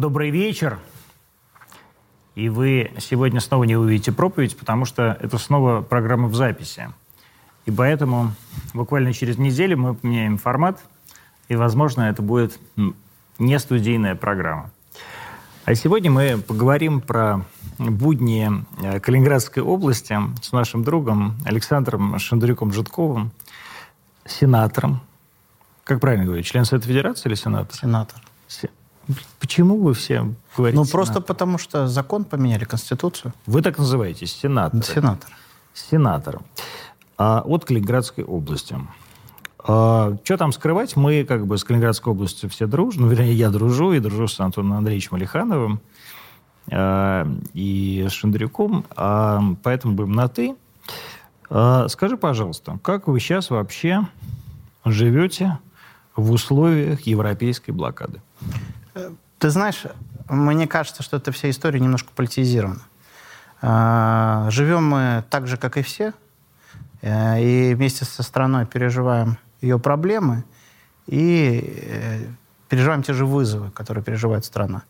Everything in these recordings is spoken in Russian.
Добрый вечер. И вы сегодня снова не увидите проповедь, потому что это снова программа в записи. И поэтому буквально через неделю мы поменяем формат, и, возможно, это будет не студийная программа. А сегодня мы поговорим про будни э, Калининградской области с нашим другом Александром Шандрюком-Житковым, сенатором. Как правильно говорить, член Совета Федерации или сенатор? Сенатор. Почему вы все говорите Ну, просто сенатор? потому что закон поменяли, Конституцию. Вы так называетесь, сенатор. Сенатор. Сенатор. А, от Калининградской области. А, что там скрывать? Мы как бы с Калининградской областью все дружны. Ну, вернее, я дружу и дружу с Антоном Андреевичем Алихановым а, и с Шандрюком. А, поэтому будем на «ты». А, скажи, пожалуйста, как вы сейчас вообще живете в условиях европейской блокады? Ты знаешь, мне кажется, что эта вся история немножко политизирована. А, живем мы так же, как и все, э, и вместе со страной переживаем ее проблемы и э, переживаем те же вызовы, которые переживает страна.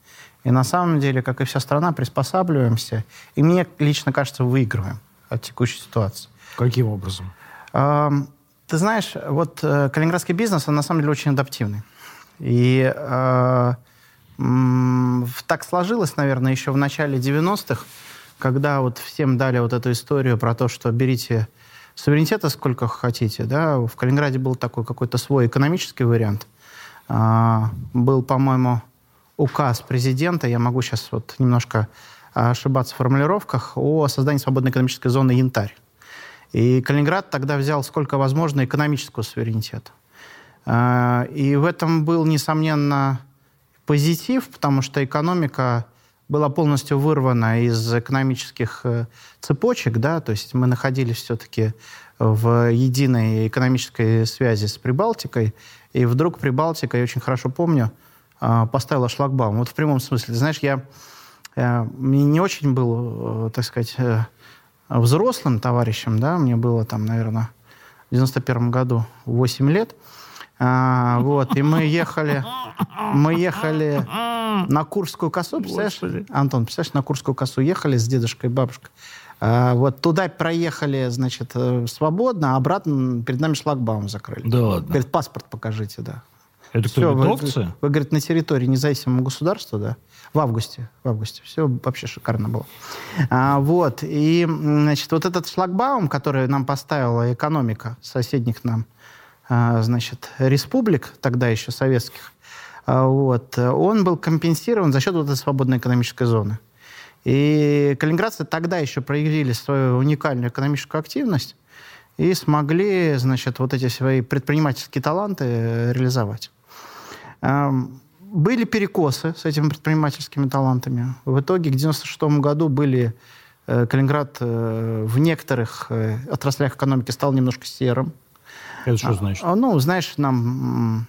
И на самом деле, как и вся страна, приспосабливаемся, и мне лично кажется, выигрываем от текущей ситуации. Каким образом? Ты знаешь, вот э, калининградский бизнес, он на самом деле очень адаптивный. И так сложилось, наверное, еще в начале 90-х, когда вот всем дали вот эту историю про то, что берите суверенитета сколько хотите, да, в Калининграде был такой какой-то свой экономический вариант. А, был, по-моему, указ президента, я могу сейчас вот немножко ошибаться в формулировках, о создании свободной экономической зоны «Янтарь». И Калининград тогда взял сколько возможно экономического суверенитета. А, и в этом был, несомненно, позитив, потому что экономика была полностью вырвана из экономических э, цепочек, да, то есть мы находились все-таки в единой экономической связи с Прибалтикой, и вдруг Прибалтика, я очень хорошо помню, а, поставила шлагбаум. Вот в прямом смысле. Ты знаешь, я, я не очень был, э, так сказать, э, взрослым товарищем, да, мне было там, наверное, в 91 году 8 лет – а, вот, и мы ехали, мы ехали на Курскую косу, представляешь? Антон, представляешь, на Курскую косу ехали с дедушкой и бабушкой. А, вот туда проехали, значит, э, свободно, а обратно перед нами шлагбаум закрыли. Да ладно? Говорит, паспорт покажите, да. Это кто, вы, вы, вы, говорит, на территории независимого государства, да? В августе, в августе. Все вообще шикарно было. А, вот, и, значит, вот этот шлагбаум, который нам поставила экономика соседних нам значит, республик, тогда еще советских, а, вот, он был компенсирован за счет вот этой свободной экономической зоны. И калининградцы тогда еще проявили свою уникальную экономическую активность и смогли, значит, вот эти свои предпринимательские таланты реализовать. Были перекосы с этими предпринимательскими талантами. В итоге к 1996 году были э, Калининград э, в некоторых э, отраслях экономики стал немножко серым. Это что значит? А, ну, знаешь, нам,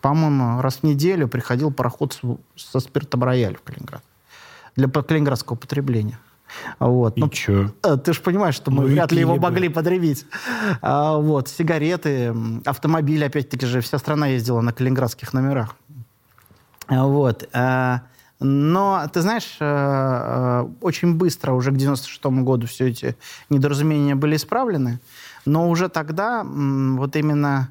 по-моему, раз в неделю приходил пароход со спиртом рояль в Калининград. Для калининградского потребления. Вот. И ну, что? Э, ты же понимаешь, что мы ну, вряд ли его могли подревить. А, вот. Сигареты, автомобили, опять-таки же, вся страна ездила на калининградских номерах. А, вот. А, но, ты знаешь, э, очень быстро, уже к 96 году все эти недоразумения были исправлены. Но уже тогда вот именно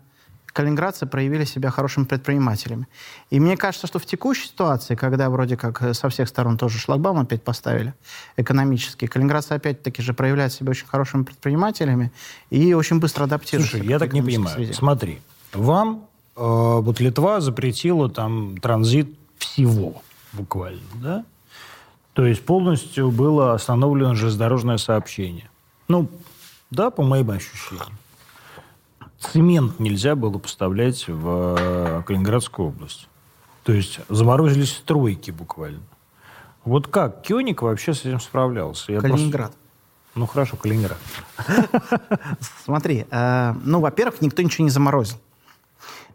калининградцы проявили себя хорошими предпринимателями. И мне кажется, что в текущей ситуации, когда вроде как со всех сторон тоже шлагбаум опять поставили экономический, калининградцы опять-таки же проявляют себя очень хорошими предпринимателями и очень быстро адаптируются. Слушай, я так не понимаю. Среде. Смотри, вам э, вот Литва запретила там транзит всего буквально, да? То есть полностью было остановлено железнодорожное сообщение. Ну, да, по моим ощущениям. Цемент нельзя было поставлять в э, Калининградскую область. То есть заморозились стройки буквально. Вот как Кёник вообще с этим справлялся? Я Калининград. Просто... Ну хорошо, Калининград. Смотри, э, ну, во-первых, никто ничего не заморозил.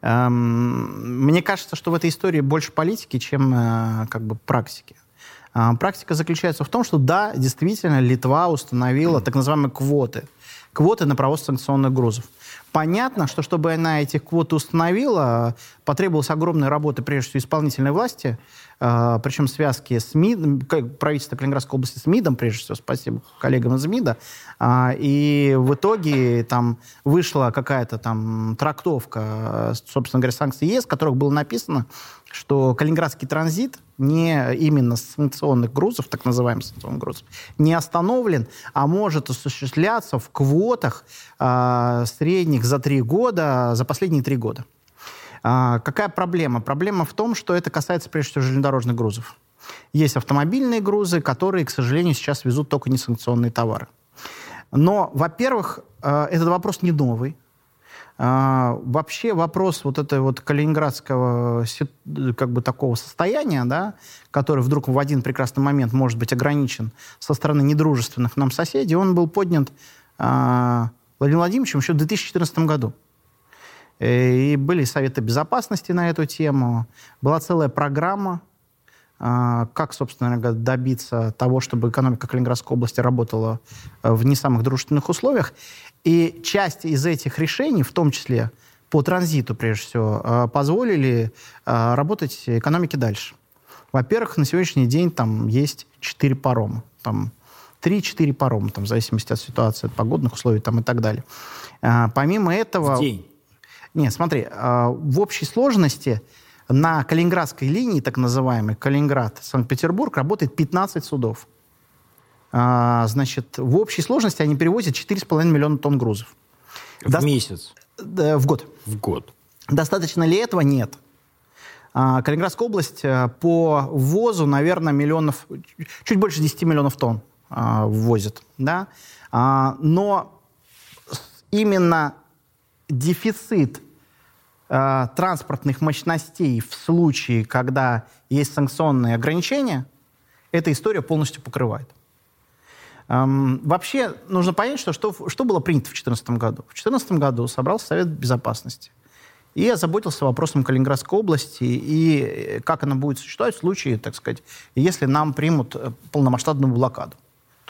Эм, мне кажется, что в этой истории больше политики, чем э, как бы практики. Практика заключается в том, что да, действительно, Литва установила так называемые квоты – квоты на провоз санкционных грузов. Понятно, что чтобы она эти квоты установила, потребовалась огромная работа, прежде всего, исполнительной власти, причем связки с МИД, правительство Калининградской области с МИДом, прежде всего, спасибо коллегам из МИДа. А, и в итоге там вышла какая-то там трактовка, собственно говоря, санкций ЕС, в которых было написано, что Калининградский транзит не именно санкционных грузов, так называемых санкционных грузов, не остановлен, а может осуществляться в квотах э, средних за три года, за последние три года. А, какая проблема? Проблема в том, что это касается прежде всего железнодорожных грузов. Есть автомобильные грузы, которые, к сожалению, сейчас везут только несанкционные товары. Но, во-первых, э, этот вопрос не новый. А, вообще вопрос вот этой вот калининградского как бы такого состояния, да, который вдруг в один прекрасный момент может быть ограничен со стороны недружественных нам соседей, он был поднят а, Владимиром Владимировичем еще в 2014 году. Э, и были советы безопасности на эту тему, была целая программа, а, как, собственно говоря, добиться того, чтобы экономика Калининградской области работала э, в не самых дружественных условиях. И часть из этих решений, в том числе по транзиту, прежде всего, э, позволили работать экономике дальше. Во-первых, на сегодняшний день там есть четыре парома. Там 3-4 парома, там, в зависимости от ситуации, от погодных условий там, и так далее. Помимо этого... В день? Нет, смотри, а, в общей сложности на Калининградской линии, так называемой, Калининград-Санкт-Петербург, работает 15 судов. А, значит, в общей сложности они перевозят 4,5 миллиона тонн грузов. В До... месяц? В год. В год. Достаточно ли этого? Нет. А, Калининградская область по ввозу, наверное, миллионов, чуть больше 10 миллионов тонн ввозит. Да? Но именно дефицит а, транспортных мощностей в случае, когда есть санкционные ограничения, эта история полностью покрывает. Эм, вообще нужно понять, что, что, что было принято в 2014 году. В 2014 году собрался Совет Безопасности и озаботился вопросом Калининградской области и э, как она будет существовать в случае, так сказать, если нам примут э, полномасштабную блокаду.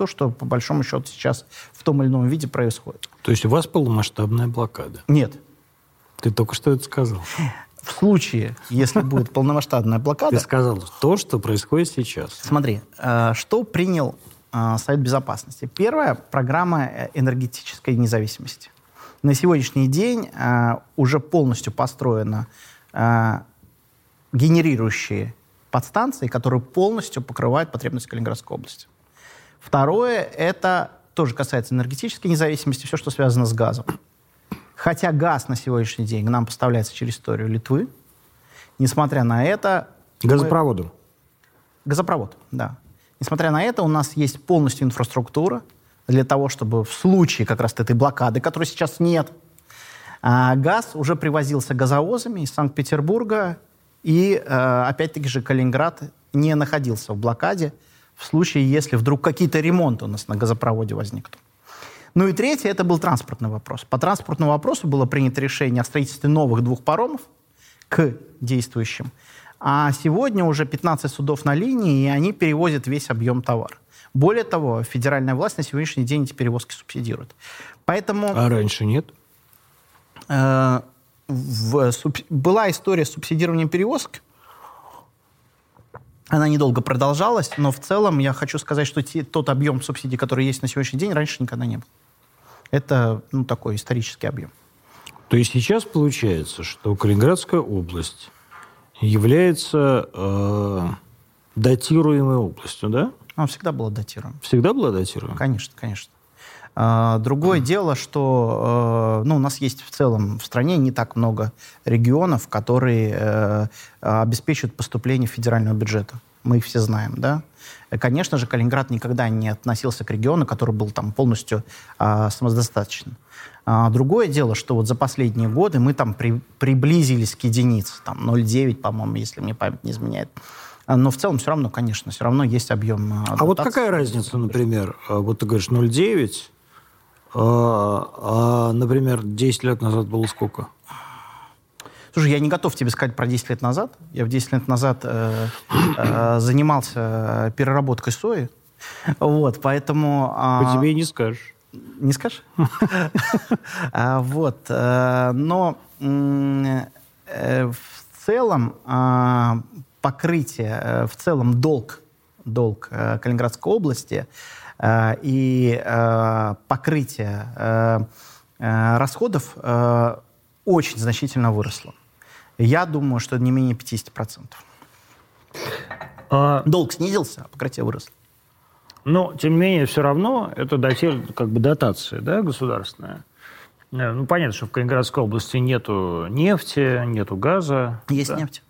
То, что по большому счету сейчас в том или ином виде происходит. То есть у вас полномасштабная блокада? Нет. Ты только что это сказал. В случае, если будет полномасштабная блокада... Ты сказал то, что происходит сейчас. Смотри, э, что принял а, Совет Безопасности. Первая – программа э, энергетической независимости. На сегодняшний день уже полностью построена генерирующие подстанции, которые полностью покрывают потребности Калининградской области. Второе – это тоже касается энергетической независимости, все, что связано с газом. Хотя газ на сегодняшний день к нам поставляется через историю Литвы, несмотря на это... Газопроводу. Мы... Газопровод, да. Несмотря на это, у нас есть полностью инфраструктура для того, чтобы в случае как раз этой блокады, которой сейчас нет, а, газ уже привозился газовозами из Санкт-Петербурга, и а, опять-таки же Калининград не находился в блокаде в случае, если вдруг какие-то ремонты у нас на газопроводе возникнут. Ну и третье, это был транспортный вопрос. По транспортному вопросу было принято решение о строительстве новых двух паромов к действующим. А сегодня уже 15 судов на линии, и они перевозят весь объем товара. Более того, федеральная власть на сегодняшний день эти перевозки субсидирует. Поэтому... А раньше нет? Э, в, суб, была история с субсидированием перевозок. Она недолго продолжалась, но в целом я хочу сказать, что те, тот объем субсидий, который есть на сегодняшний день, раньше никогда не был. Это ну, такой исторический объем. То есть сейчас получается, что Калининградская область является э, датируемой областью, да? Он всегда был датируем. Всегда была датируем? Конечно, конечно. А, другое дело, что э, ну, у нас есть в целом в стране не так много регионов, которые э, обеспечивают поступление в федерального бюджета. Мы их все знаем, да? Конечно же, Калининград никогда не относился к региону, который был там полностью э, самодостаточным. А, другое дело, что вот за последние годы мы там при, приблизились к единице, там 0,9, по-моему, если мне память не изменяет. А, но в целом все равно, конечно, все равно есть объем А, а вот какая разница, например, а, вот ты говоришь 0,9, а, а, например, 10 лет назад было сколько? Слушай, я не готов тебе сказать про 10 лет назад. Я в 10 лет назад э, э, занимался переработкой сои. Вот, поэтому... По тебе и не скажешь. Не скажешь? А, вот. Э, но э, в целом а, покрытие, э, в целом долг, долг Калининградской области и покрытие расходов очень значительно выросло. Я думаю, что не менее 50%. А... Долг снизился, а покрытие выросло. Но, тем не менее, все равно это дотель, как бы дотация да, государственная. Э, ну, понятно, что в Калининградской области нету нефти, нету газа. Есть да. нефть.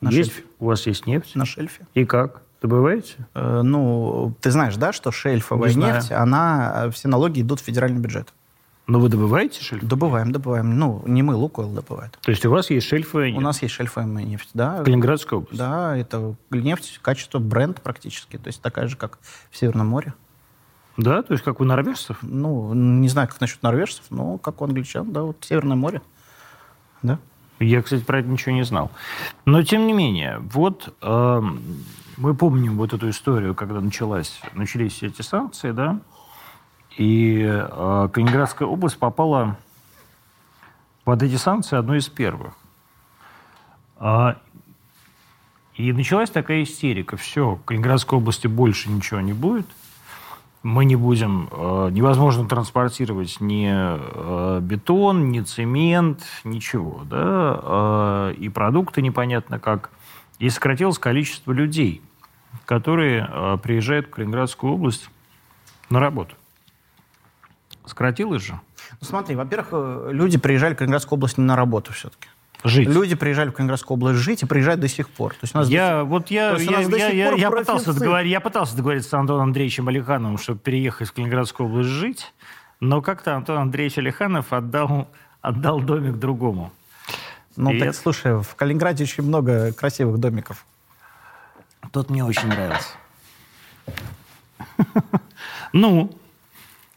На есть? Шельфе. У вас есть нефть? На шельфе. И как? Добываете? Э, ну, ты знаешь, да, что шельфовая нефть, она, э, все налоги идут в федеральный бюджет. Но вы добываете шельф? Добываем, добываем. Ну, не мы, Лукойл добывает. То есть у вас есть шельфовая нефть? У нас есть шельфовая нефть, да. Калининградская область? Да, это нефть, качество бренд практически. То есть такая же, как в Северном море. Да? То есть как у норвежцев? Ну, не знаю, как насчет норвежцев, но как у англичан, да, вот Северное море. Да. Я, кстати, про это ничего не знал. Но, тем не менее, вот э, мы помним вот эту историю, когда началась, начались эти санкции, да, и э, Калининградская область попала под эти санкции одной из первых. А, и началась такая истерика. Все, в Калининградской области больше ничего не будет. Мы не будем... Э, невозможно транспортировать ни э, бетон, ни цемент, ничего. Да? Э, и продукты непонятно как. И сократилось количество людей, которые э, приезжают в Калининградскую область на работу. Сократилось же? Ну, смотри, во-первых, э, люди приезжали в Калининградскую область не на работу все-таки. Жить. Люди приезжали в Калининградскую область жить и приезжают до сих пор. То есть у нас я, до... вот я, я, я, я, я, пытался договорить, я пытался договориться с Антоном Андреевичем Алихановым, чтобы переехать в Калининградскую область жить, но как-то Антон Андреевич Алиханов отдал, отдал домик другому. Ну, и так, это... слушай, в Калининграде очень много красивых домиков. Тот мне очень нравится. Ну,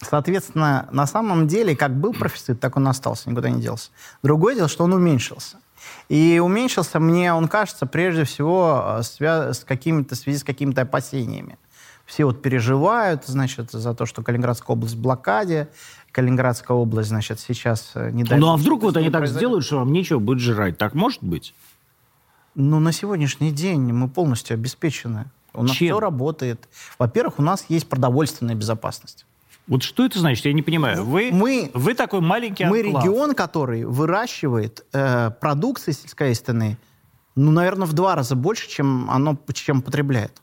Соответственно, на самом деле, как был профицит, так он остался, никуда не делся. Другое дело, что он уменьшился. И уменьшился, мне он кажется, прежде всего, э, связ... с какими-то, в связи с какими-то опасениями. Все вот переживают, значит, за то, что Калининградская область в блокаде, Калининградская область, значит, сейчас э, не дает... Ну, а вдруг вот они так сделают, что вам нечего будет жрать? Так может быть? Ну, на сегодняшний день мы полностью обеспечены. У нас Чем? все работает. Во-первых, у нас есть продовольственная безопасность. Вот что это значит? Я не понимаю. Вы, мы, вы такой маленький Мы анклав. регион, который выращивает э, продукции сельскохозяйственной, ну, наверное, в два раза больше, чем оно чем потребляет.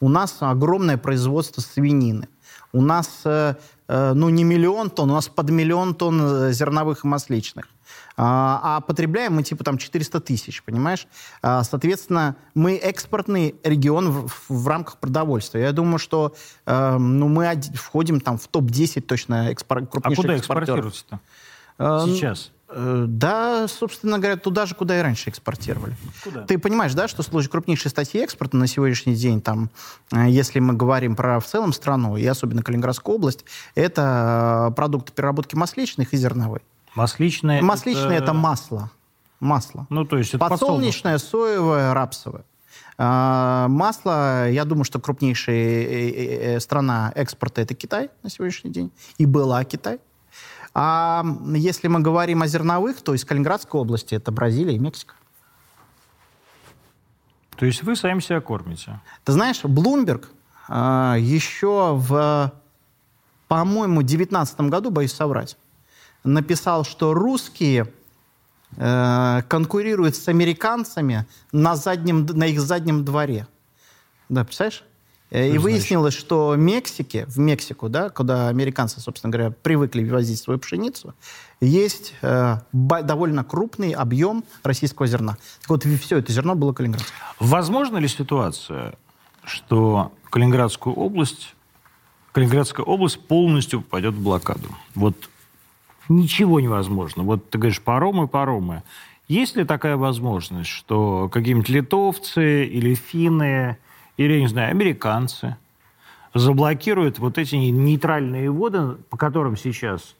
У нас огромное производство свинины. У нас, э, э, ну, не миллион тонн, у нас под миллион тонн э, зерновых и масличных. А, а потребляем мы типа там 400 тысяч, понимаешь? А, соответственно, мы экспортный регион в, в рамках продовольствия. Я думаю, что э, ну, мы входим там в топ-10 точно экспор... крупнейших А куда экспортируется-то э, сейчас? Э, да, собственно говоря, туда же, куда и раньше экспортировали. Куда? Ты понимаешь, да, что служит крупнейшей статьи экспорта на сегодняшний день, там, если мы говорим про в целом страну, и особенно Калининградскую область, это продукты переработки масличных и зерновой. Масличное? Масличное это, это масло. Масло. Ну, то есть это Подсолнечное, соевое, рапсовое. А, масло, я думаю, что крупнейшая э, э, э, страна экспорта это Китай на сегодняшний день. И была Китай. А если мы говорим о зерновых, то из Калининградской области это Бразилия и Мексика. То есть вы сами себя кормите? Ты знаешь, Блумберг а, еще в, по-моему, 2019 году, боюсь соврать, написал, что русские э, конкурируют с американцами на, заднем, на их заднем дворе. Да, представляешь? Э, и выяснилось, что Мексике, в Мексику, да, куда американцы, собственно говоря, привыкли возить свою пшеницу, есть э, довольно крупный объем российского зерна. Так вот, все это зерно было калининградское. Возможно ли ситуация, что Калининградскую область, Калининградская область полностью попадет в блокаду? Вот ничего невозможно. Вот ты говоришь, паромы, паромы. Есть ли такая возможность, что какие-нибудь литовцы или финны, или, не знаю, американцы заблокируют вот эти нейтральные воды, по которым сейчас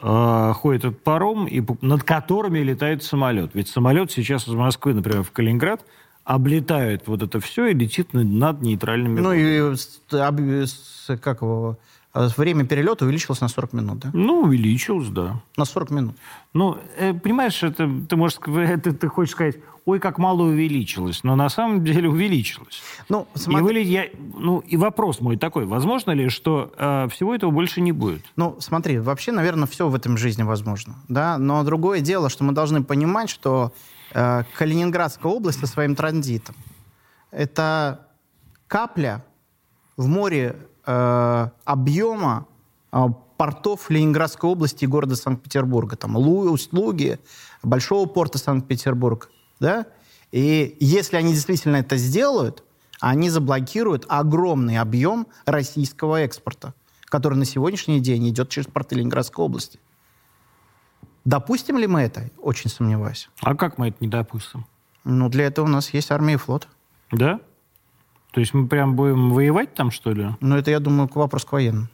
э, ходит этот паром, и над которыми летает самолет. Ведь самолет сейчас из Москвы, например, в Калининград, облетает вот это все и летит над, нейтральными ну, водами. Ну и как его, время перелета увеличилось на 40 минут, да? Ну, увеличилось, да. На 40 минут. Ну, э, понимаешь, это ты можешь, это ты хочешь сказать, ой, как мало увеличилось, но на самом деле увеличилось. Ну, смотри... и, выли... я... ну, и вопрос мой такой, возможно ли, что э, всего этого больше не будет? Ну, смотри, вообще, наверное, все в этом жизни возможно, да, но другое дело, что мы должны понимать, что э, Калининградская область со своим транзитом это капля в море э, объема э, портов Ленинградской области и города Санкт-Петербурга. Там услуги Большого порта Санкт-Петербург. Да? И если они действительно это сделают, они заблокируют огромный объем российского экспорта, который на сегодняшний день идет через порты Ленинградской области. Допустим ли мы это? Очень сомневаюсь. А как мы это не допустим? Ну, для этого у нас есть армия и флот. Да? То есть мы прям будем воевать там, что ли? Ну, это, я думаю, вопрос к военным.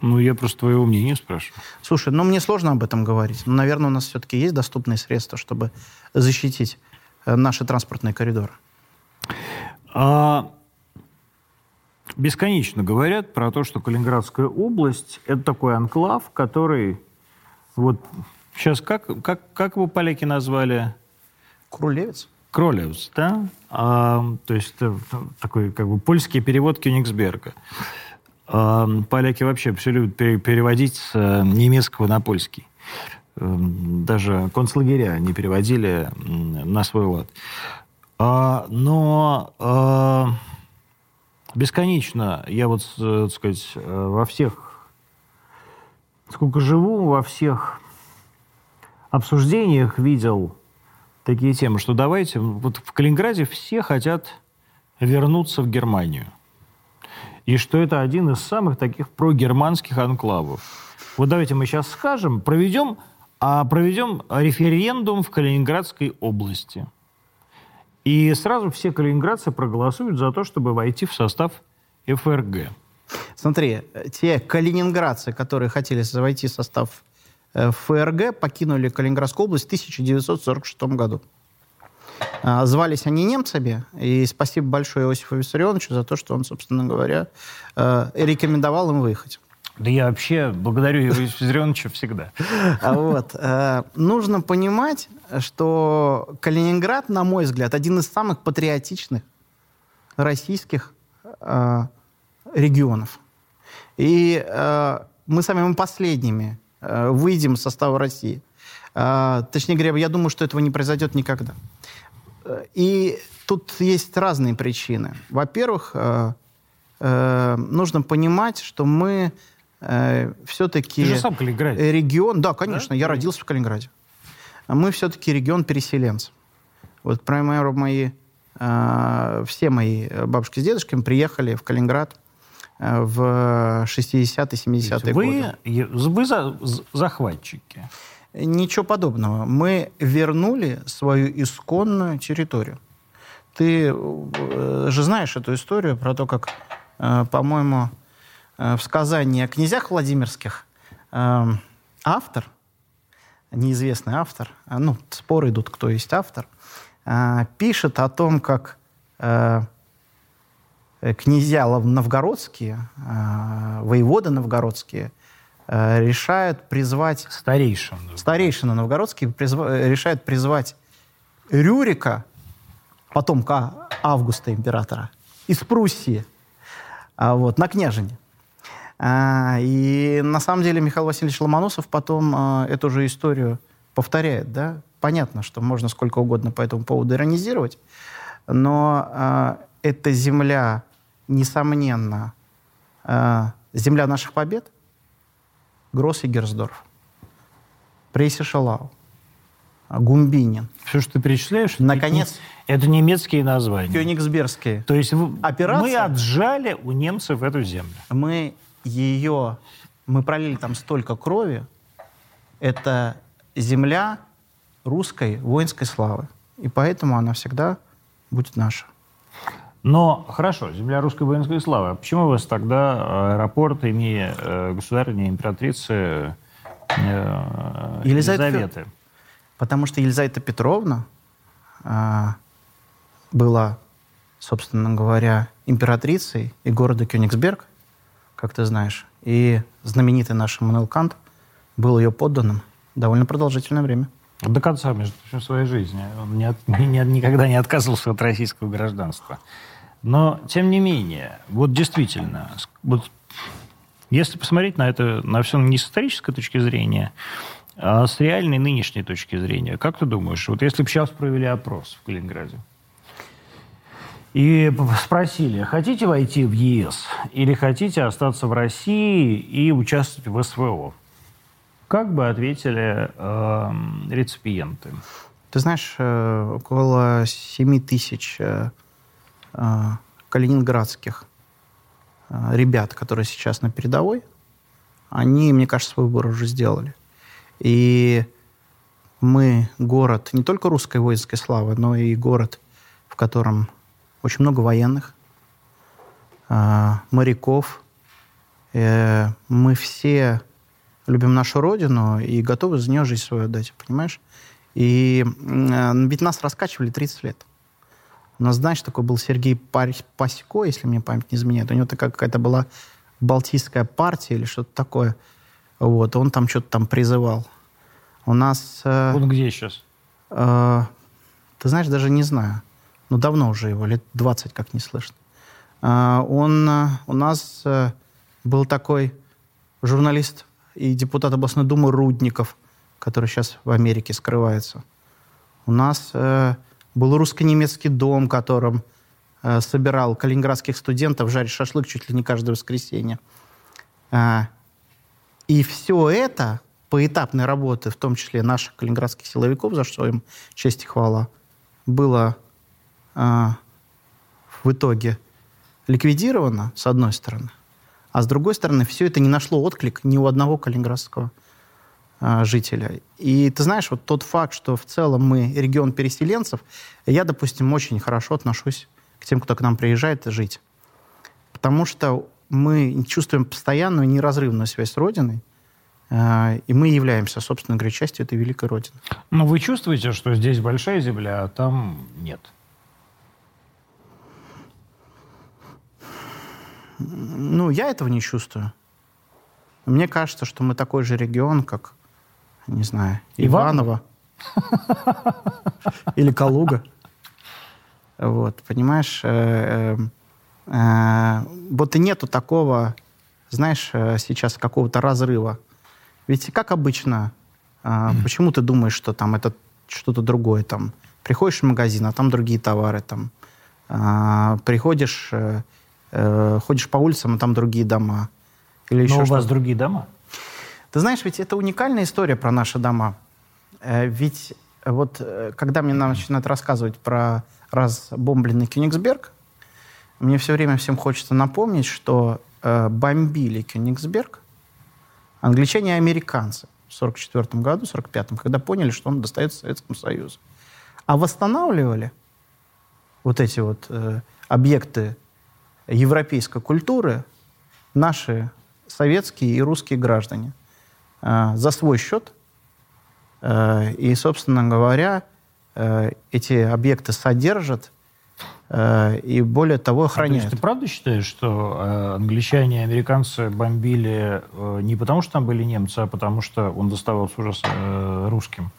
Ну, я просто твоего мнения спрашиваю. Слушай, ну, мне сложно об этом говорить. Но, наверное, у нас все-таки есть доступные средства, чтобы защитить э, наши транспортные коридоры. А, бесконечно говорят про то, что Калининградская область – это такой анклав, который... Вот сейчас как, как, как его поляки назвали? Крулевец. Кролевс, да? А, то есть это такой как бы польский перевод Кёнигсберга. А, поляки вообще все любят переводить с э, немецкого на польский. Эм, даже концлагеря не переводили на свой лад. А, но а, бесконечно я вот, э, так сказать, э, во всех, сколько живу, во всех обсуждениях видел такие темы, что давайте, вот в Калининграде все хотят вернуться в Германию. И что это один из самых таких прогерманских анклавов. Вот давайте мы сейчас скажем, проведем, а проведем референдум в Калининградской области. И сразу все калининградцы проголосуют за то, чтобы войти в состав ФРГ. Смотри, те калининградцы, которые хотели войти в состав ФРГ покинули Калининградскую область в 1946 году. А, звались они немцами, и спасибо большое Иосифу Виссарионовичу за то, что он, собственно говоря, э, рекомендовал им выехать. Да я вообще благодарю Иосифа Виссарионовича всегда. А вот. Э, нужно понимать, что Калининград, на мой взгляд, один из самых патриотичных российских регионов. И мы самыми последними Э, выйдем из состава России. А, точнее говоря, я думаю, что этого не произойдет никогда. Э, и тут есть разные причины. Во-первых, э, нужно понимать, что мы все-таки... Ты же сам Калининград. Регион, да, конечно, да? я родился в Калининграде. Мы все-таки регион переселенцев. Вот, например, мои, все мои бабушки с дедушками приехали в Калининград в 60-70-е годы. Вы за, захватчики? Ничего подобного. Мы вернули свою исконную территорию. Ты э, же знаешь эту историю про то, как, э, по-моему, э, в сказании о князях Владимирских автор, неизвестный автор, ну, споры идут, кто есть автор, пишет о том, как князья новгородские, э, воеводы новгородские э, решают призвать... Старейшин. Старейшины новгородские призва, решают призвать Рюрика, потомка Августа императора, из Пруссии, а, вот, на княжине. А, и на самом деле Михаил Васильевич Ломоносов потом эту же историю повторяет. Да? Понятно, что можно сколько угодно по этому поводу иронизировать, но эта земля несомненно, э, земля наших побед, Гросс и Герсдорф, Прейсишалау, Гумбинин. Все, что ты перечисляешь, Наконец, это немецкие названия. Кёнигсбергские. То есть Операция, мы отжали у немцев эту землю. Мы ее, мы пролили там столько крови, это земля русской воинской славы. И поэтому она всегда будет наша. Но хорошо, земля русской воинской славы. А почему у вас тогда аэропорт, имея э, государственной императрицы э, Елизавета? Елизаветы? Потому что Елизавета Петровна э, была, собственно говоря, императрицей и города Кёнигсберг, как ты знаешь, И знаменитый наш Эммануэл Кант был ее подданным довольно продолжительное время. До конца, между прочим, своей жизни. Он не от, не, никогда не отказывался от российского гражданства. Но, тем не менее, вот действительно, вот если посмотреть на это, на все не с исторической точки зрения, а с реальной нынешней точки зрения, как ты думаешь, вот если бы сейчас провели опрос в Калининграде, и спросили, хотите войти в ЕС или хотите остаться в России и участвовать в СВО? Как бы ответили э, реципиенты? Ты знаешь, э, около 7 тысяч э, калининградских ребят, которые сейчас на передовой, они, мне кажется, свой выбор уже сделали. И мы город не только русской воинской славы, но и город, в котором очень много военных, моряков. Мы все любим нашу родину и готовы за нее жизнь свою отдать, понимаешь? И э, ведь нас раскачивали 30 лет. У нас, знаешь, такой был Сергей Пасько, если мне память не изменяет. У него такая какая-то была Балтийская партия или что-то такое. Вот, он там что-то там призывал. У нас... Э, он где сейчас? Э, ты знаешь, даже не знаю. Ну, давно уже его, лет 20 как не слышно. Э, он э, у нас э, был такой журналист и депутат областной думы Рудников, который сейчас в Америке скрывается. У нас э, был русско-немецкий дом, которым э, собирал калининградских студентов жарить шашлык чуть ли не каждое воскресенье. Э, и все это поэтапной работы, в том числе наших калининградских силовиков, за что им честь и хвала, было э, в итоге ликвидировано, с одной стороны, а с другой стороны, все это не нашло отклик ни у одного калининградского жителя. И ты знаешь, вот тот факт, что в целом мы регион переселенцев, я, допустим, очень хорошо отношусь к тем, кто к нам приезжает жить. Потому что мы чувствуем постоянную неразрывную связь с Родиной, а, и мы являемся, собственно говоря, частью этой великой Родины. Но вы чувствуете, что здесь большая земля, а там нет? Ну, я этого не чувствую. Мне кажется, что мы такой же регион, как, не знаю, Иваново. Или Калуга. Вот, понимаешь? Э, э, э, вот и нету такого, знаешь, сейчас какого-то разрыва. Ведь как обычно, почему ты думаешь, что там это что-то другое? Там приходишь в магазин, а там другие товары. Там приходишь ходишь по улицам, а там другие дома. Или еще Но у вас другие дома? Ты знаешь, ведь это уникальная история про наши дома. Э, ведь вот э, когда мне начинают рассказывать про разбомбленный Кёнигсберг, мне все время всем хочется напомнить, что э, бомбили Кёнигсберг англичане и американцы в 1944 году, 1945, когда поняли, что он достается Советскому Союзу. А восстанавливали вот эти вот э, объекты европейской культуры наши советские и русские граждане э, за свой счет. Э, и, собственно говоря, э, эти объекты содержат э, и, более того, охраняют. А, то есть ты правда считаешь, что э, англичане и американцы бомбили э, не потому, что там были немцы, а потому, что он доставался уже э, русским?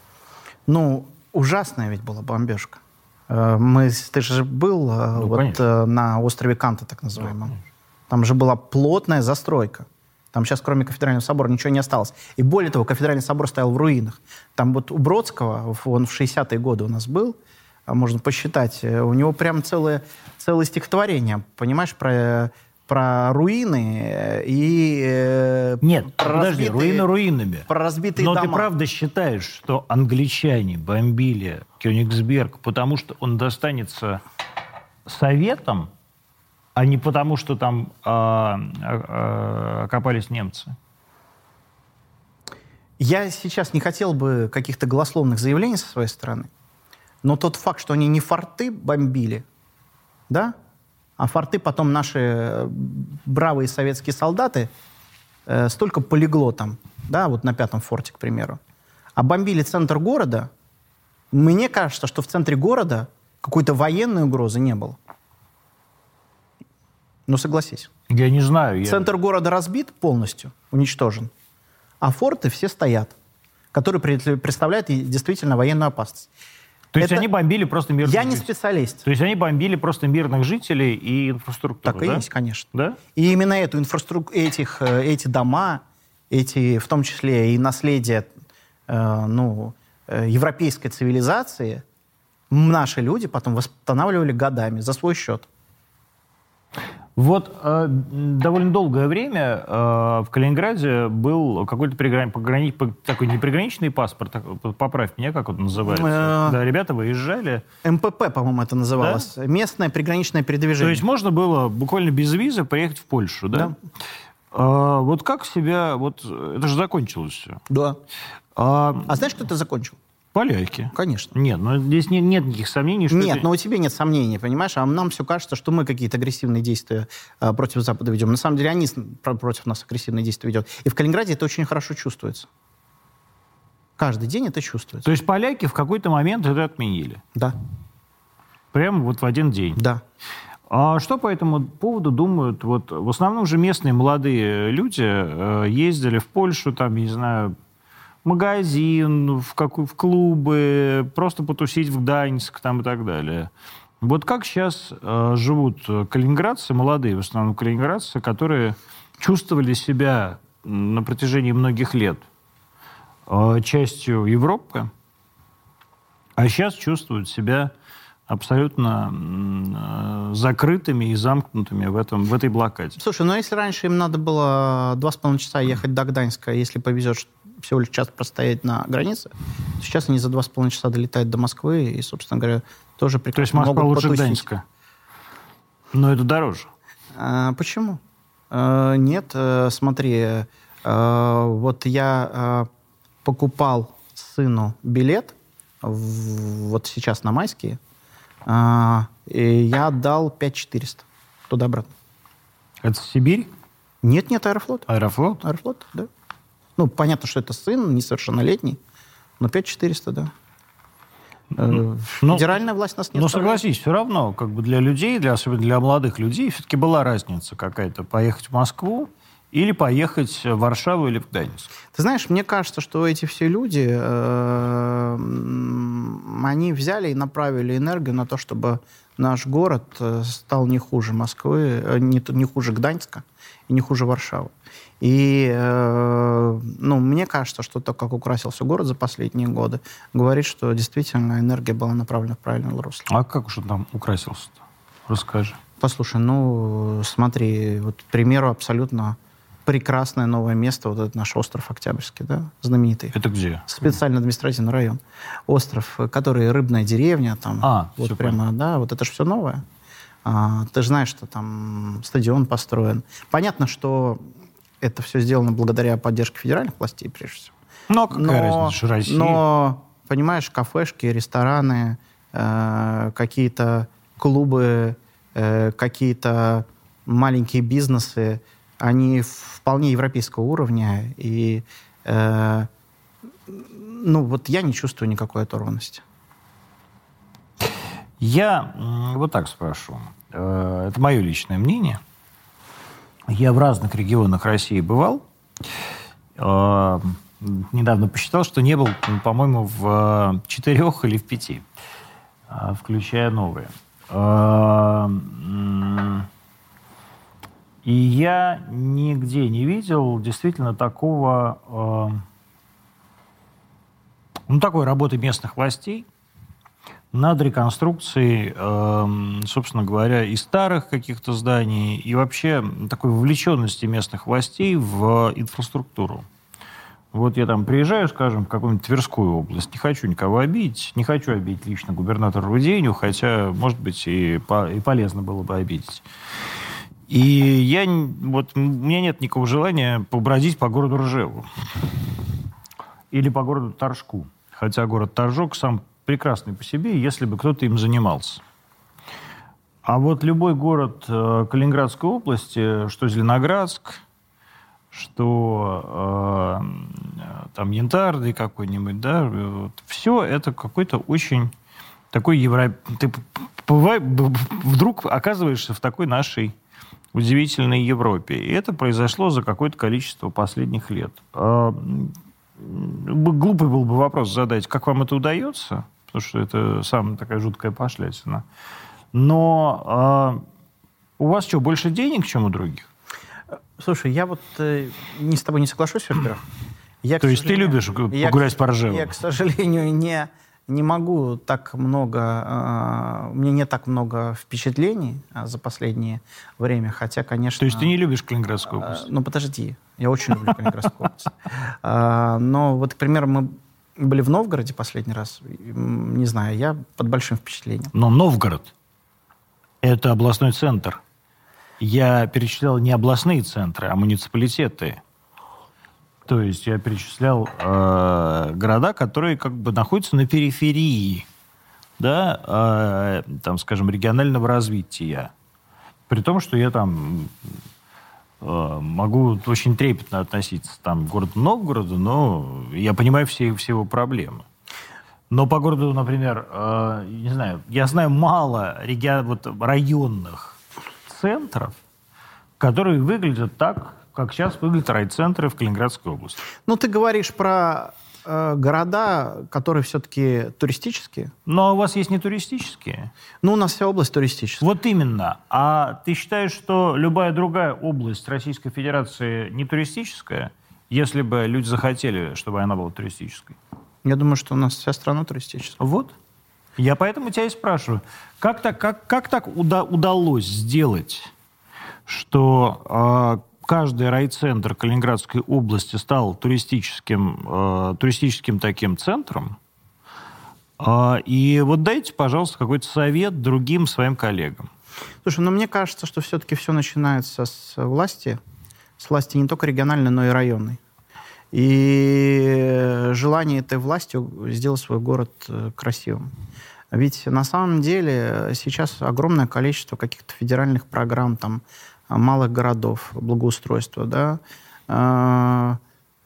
Ну, ужасная ведь была бомбежка. Э, мы, ты же был э, ну, вот конечно. Э, на острове Канта, так называемом. Да, Там же была плотная застройка. Там сейчас, кроме кафедрального собора, ничего не осталось. И более того, кафедральный собор стоял в руинах. Там вот у Бродского, он в 60-е годы у нас был, а можно посчитать, у него прям целое, целое стихотворение, понимаешь, про про руины э, и... Э, Нет, про подожди, разбитые, руины руинами. Про разбитые Но дома. ты правда считаешь, что англичане бомбили Кёнигсберг, потому что он достанется советам, а не потому, что там э, э, окопались немцы? Я сейчас не хотел бы каких-то голословных заявлений со своей стороны, но тот факт, что они не форты бомбили, да, а форты потом наши э, бравые советские солдаты, э, столько полегло там, да, вот на пятом форте, к примеру. А бомбили центр города, мне кажется, что в центре города какой-то военной угрозы не было. Ну, согласись. Я не знаю. Я... Центр города разбит полностью, уничтожен. А форты все стоят, которые представляют действительно военную опасность. То есть это... они бомбили просто мирных Я не специалист. То есть они бомбили просто мирных жителей и инфраструктуру, Так и да? есть, конечно. Да? И именно эту инфраструктуру, этих, э, эти дома, эти, в том числе и наследие э, ну, э, европейской цивилизации, наши люди потом восстанавливали годами за свой счет. Вот э, довольно долгое время э, в Калининграде был какой-то приграни... пограни... такой неприграничный паспорт, так, поправь меня, как он называется. Э... Да, ребята выезжали. МПП, по-моему, это называлось. Да? Местное приграничное передвижение. То есть можно было буквально без визы поехать в Польшу, да? Да. А, вот как себя... Вот это же закончилось все. Да. А, а знаешь, кто это закончил? Поляки. Конечно. Нет, но здесь нет, нет никаких сомнений, что... Нет, это... но у тебя нет сомнений, понимаешь? А нам все кажется, что мы какие-то агрессивные действия а, против Запада ведем. На самом деле они против нас агрессивные действия ведут. И в Калининграде это очень хорошо чувствуется. Каждый день это чувствуется. То есть поляки в какой-то момент это отменили? Да. Прямо вот в один день? Да. А что по этому поводу думают? Вот в основном же местные молодые люди э, ездили в Польшу, там, не знаю, магазин, в, какую, в клубы, просто потусить в Гданьск там и так далее. Вот как сейчас э, живут калининградцы, молодые в основном калининградцы, которые чувствовали себя на протяжении многих лет э, частью Европы, а сейчас чувствуют себя абсолютно э, закрытыми и замкнутыми в, этом, в этой блокаде. Слушай, ну если раньше им надо было два с половиной часа ехать до Гданьска, если повезет, всего лишь час простоять на границе. Сейчас они за два с половиной часа долетают до Москвы и, собственно говоря, тоже прекрасно То есть Москва могут лучше потусить. Гданьска? Но это дороже. А, почему? А, нет, а, смотри, а, вот я а, покупал сыну билет в, вот сейчас на майские, а, я отдал 5400 туда-обратно. Это Сибирь? Нет, нет, Аэрофлот. Аэрофлот? Аэрофлот, да. Ну, понятно, что это сын, несовершеннолетний, но 5400, да. Ну, Федеральная власть нас не Ну, согласись, все равно, как бы для людей, для, особенно для молодых людей, все-таки была разница какая-то. Поехать в Москву или поехать в Варшаву или в Гданьск. Ты знаешь, мне кажется, что эти все люди, э, они взяли и направили энергию на то, чтобы наш город э, стал не хуже Москвы, э, не, не хуже Гданьска и не хуже Варшавы. И э, ну, мне кажется, что то, как украсился город за последние годы, говорит, что действительно энергия была направлена в правильное русло. А как он там украсился-то? Расскажи. Послушай, ну, смотри, вот, к примеру, абсолютно прекрасное новое место, вот этот наш остров Октябрьский, да, знаменитый. Это где? Специально административный район. Остров, который рыбная деревня, там, а, вот прямо, понятно. да, вот это же все новое. А, ты же знаешь, что там стадион построен. Понятно, что это все сделано благодаря поддержке федеральных властей, прежде всего. Ну, а какая но, разница, Россия? Но, понимаешь, кафешки, рестораны, э, какие-то клубы, э, какие-то маленькие бизнесы, они вполне европейского уровня, и э, ну вот я не чувствую никакой оторванности. Я вот так спрошу. Э, это мое личное мнение. Я в разных регионах России бывал. Э, недавно посчитал, что не был, по-моему, в четырех или в пяти, э, включая новые. И я нигде не видел действительно такого, э, ну, такой работы местных властей над реконструкцией, э, собственно говоря, и старых каких-то зданий, и вообще такой вовлеченности местных властей в инфраструктуру. Вот я там приезжаю, скажем, в какую-нибудь Тверскую область, не хочу никого обидеть, не хочу обидеть лично губернатора Руденю, хотя, может быть, и, по, и полезно было бы обидеть. И я, вот, у меня нет никакого желания побродить по городу Ржеву. Или по городу Торжку. Хотя город Торжок сам прекрасный по себе, если бы кто-то им занимался. А вот любой город э, Калининградской области, что Зеленоградск, что э, там Янтарный какой-нибудь, да, вот, все это какой-то очень такой евро... Ты вдруг оказываешься в такой нашей удивительной Европе. И это произошло за какое-то количество последних лет. А, глупый был бы вопрос задать, как вам это удается, потому что это самая такая жуткая пошлятина. Но а, у вас что, больше денег, чем у других? Слушай, я вот э, не с тобой не соглашусь, во-первых. Я, То есть ты любишь погулять я, по Ржеву? Я, к сожалению, не, не могу так много... Э, у меня не так много впечатлений э, за последнее время, хотя, конечно... То есть ты не любишь Калининградскую э, область? Ну, подожди. Я очень люблю Калининградскую область. Но вот, к примеру, мы были в Новгороде последний раз. Не знаю, я под большим впечатлением. Но Новгород – это областной центр. Я перечислял не областные центры, а муниципалитеты. То есть я перечислял э, города, которые как бы находятся на периферии, да, э, там, скажем, регионального развития. При том, что я там э, могу очень трепетно относиться там, к городу Новгороду, но я понимаю все, все его проблемы. Но по городу, например, э, не знаю, я знаю мало регион, вот, районных центров, которые выглядят так, как сейчас выглядят райцентры в Калининградской области. Ну, ты говоришь про э, города, которые все-таки туристические. Но у вас есть не туристические. Ну, у нас вся область туристическая. Вот именно. А ты считаешь, что любая другая область Российской Федерации не туристическая, если бы люди захотели, чтобы она была туристической? Я думаю, что у нас вся страна туристическая. Вот. Я поэтому тебя и спрашиваю, как так, как, как так уда удалось сделать, что э, каждый райцентр Калининградской области стал туристическим, э, туристическим таким центром? Э, и вот дайте, пожалуйста, какой-то совет другим своим коллегам. Слушай, ну мне кажется, что все-таки все начинается с власти, с власти не только региональной, но и районной. И желание этой власти сделать свой город э, красивым. Ведь на самом деле сейчас огромное количество каких-то федеральных программ, там, малых городов, благоустройства, да, а,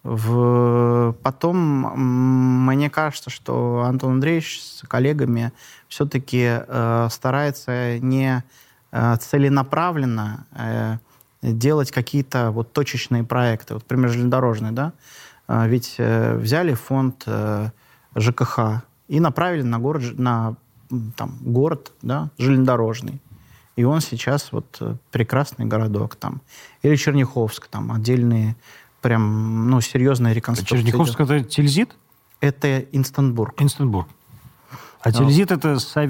в... Потом мне кажется, что Антон Андреевич с коллегами все-таки э, старается не э, целенаправленно э, делать какие-то вот точечные проекты. Вот, например, железнодорожный, да? А, ведь взяли фонд ЖКХ и направили на город, на там, город да, железнодорожный. И он сейчас вот э, прекрасный городок там. Или Черняховск, там отдельные прям, ну, серьезная реконструкция. Черняховск это Тильзит? Это Инстенбург. Инстенбург. А Тильзит это Сав...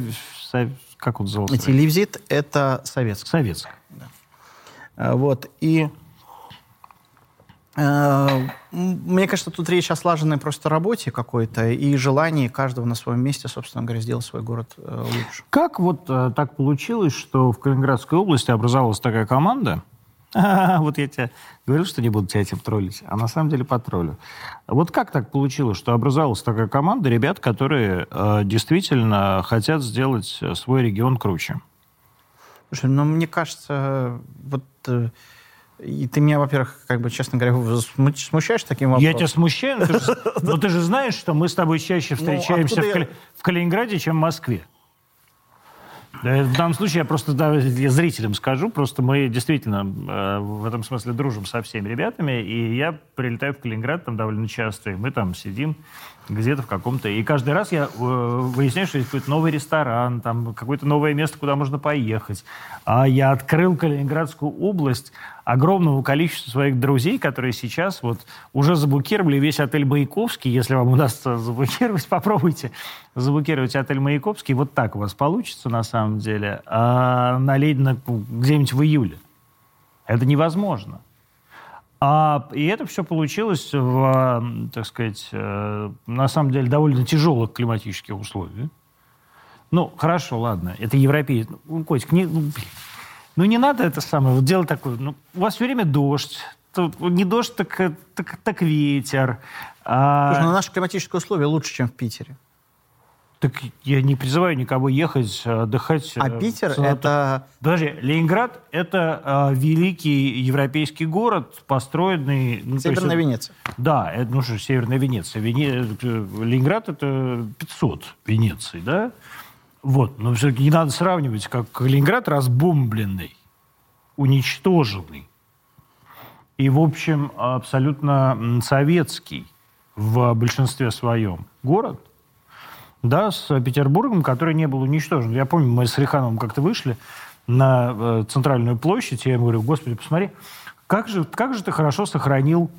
Сав... как он назывался? Тильзит это Советск. Советск. Да. А, вот. И мне кажется, тут речь о слаженной просто работе какой-то и желании каждого на своем месте, собственно говоря, сделать свой город э, лучше. Как вот э, так получилось, что в Калининградской области образовалась такая команда? вот я тебе говорил, что не буду тебя этим троллить, а на самом деле потроллю. Вот как так получилось, что образовалась такая команда ребят, которые э, действительно хотят сделать свой регион круче? Слушай, ну, мне кажется, вот... Э, и ты меня, во-первых, как бы, честно говоря, смущаешь таким вопросом? Я тебя смущаю, но ты же знаешь, что мы с тобой чаще ну, встречаемся в Калининграде, чем в Москве. В данном случае я просто да, я зрителям скажу, просто мы действительно э, в этом смысле дружим со всеми ребятами, и я прилетаю в Калининград там довольно часто, и мы там сидим где-то в каком-то... И каждый раз я э, выясняю, что есть какой-то новый ресторан, там какое-то новое место, куда можно поехать. А я открыл Калининградскую область огромному количеству своих друзей, которые сейчас вот уже заблокировали весь отель Маяковский. Если вам удастся заблокировать, попробуйте заблокировать отель Маяковский. Вот так у вас получится на самом деле. А на Ленина где-нибудь в июле. Это невозможно. А, и это все получилось в, так сказать, э, на самом деле довольно тяжелых климатических условиях. Ну, хорошо, ладно, это европейцы. Ну, Котик, не, ну, ну, не надо это самое, вот дело такое. Ну, у вас все время дождь, не дождь, так, так, так ветер. А... Слушай, ну, наши климатические условия лучше, чем в Питере. Так я не призываю никого ехать, э, отдыхать. А э, Питер — это... Подожди, Ленинград — это э, великий европейский город, построенный... Ну, Северная есть, Венеция. Да, это, ну что, Северная Венеция. Вене... Э, Ленинград — это 500 Венеций, да? Вот, но все-таки не надо сравнивать, как Ленинград разбомбленный. уничтоженный и, в общем, абсолютно советский в большинстве своем город, да, с Петербургом, который не был уничтожен. Я помню, мы с Рихановым как-то вышли на э, центральную площадь, и я ему говорю, господи, посмотри, как же, как же ты хорошо сохранил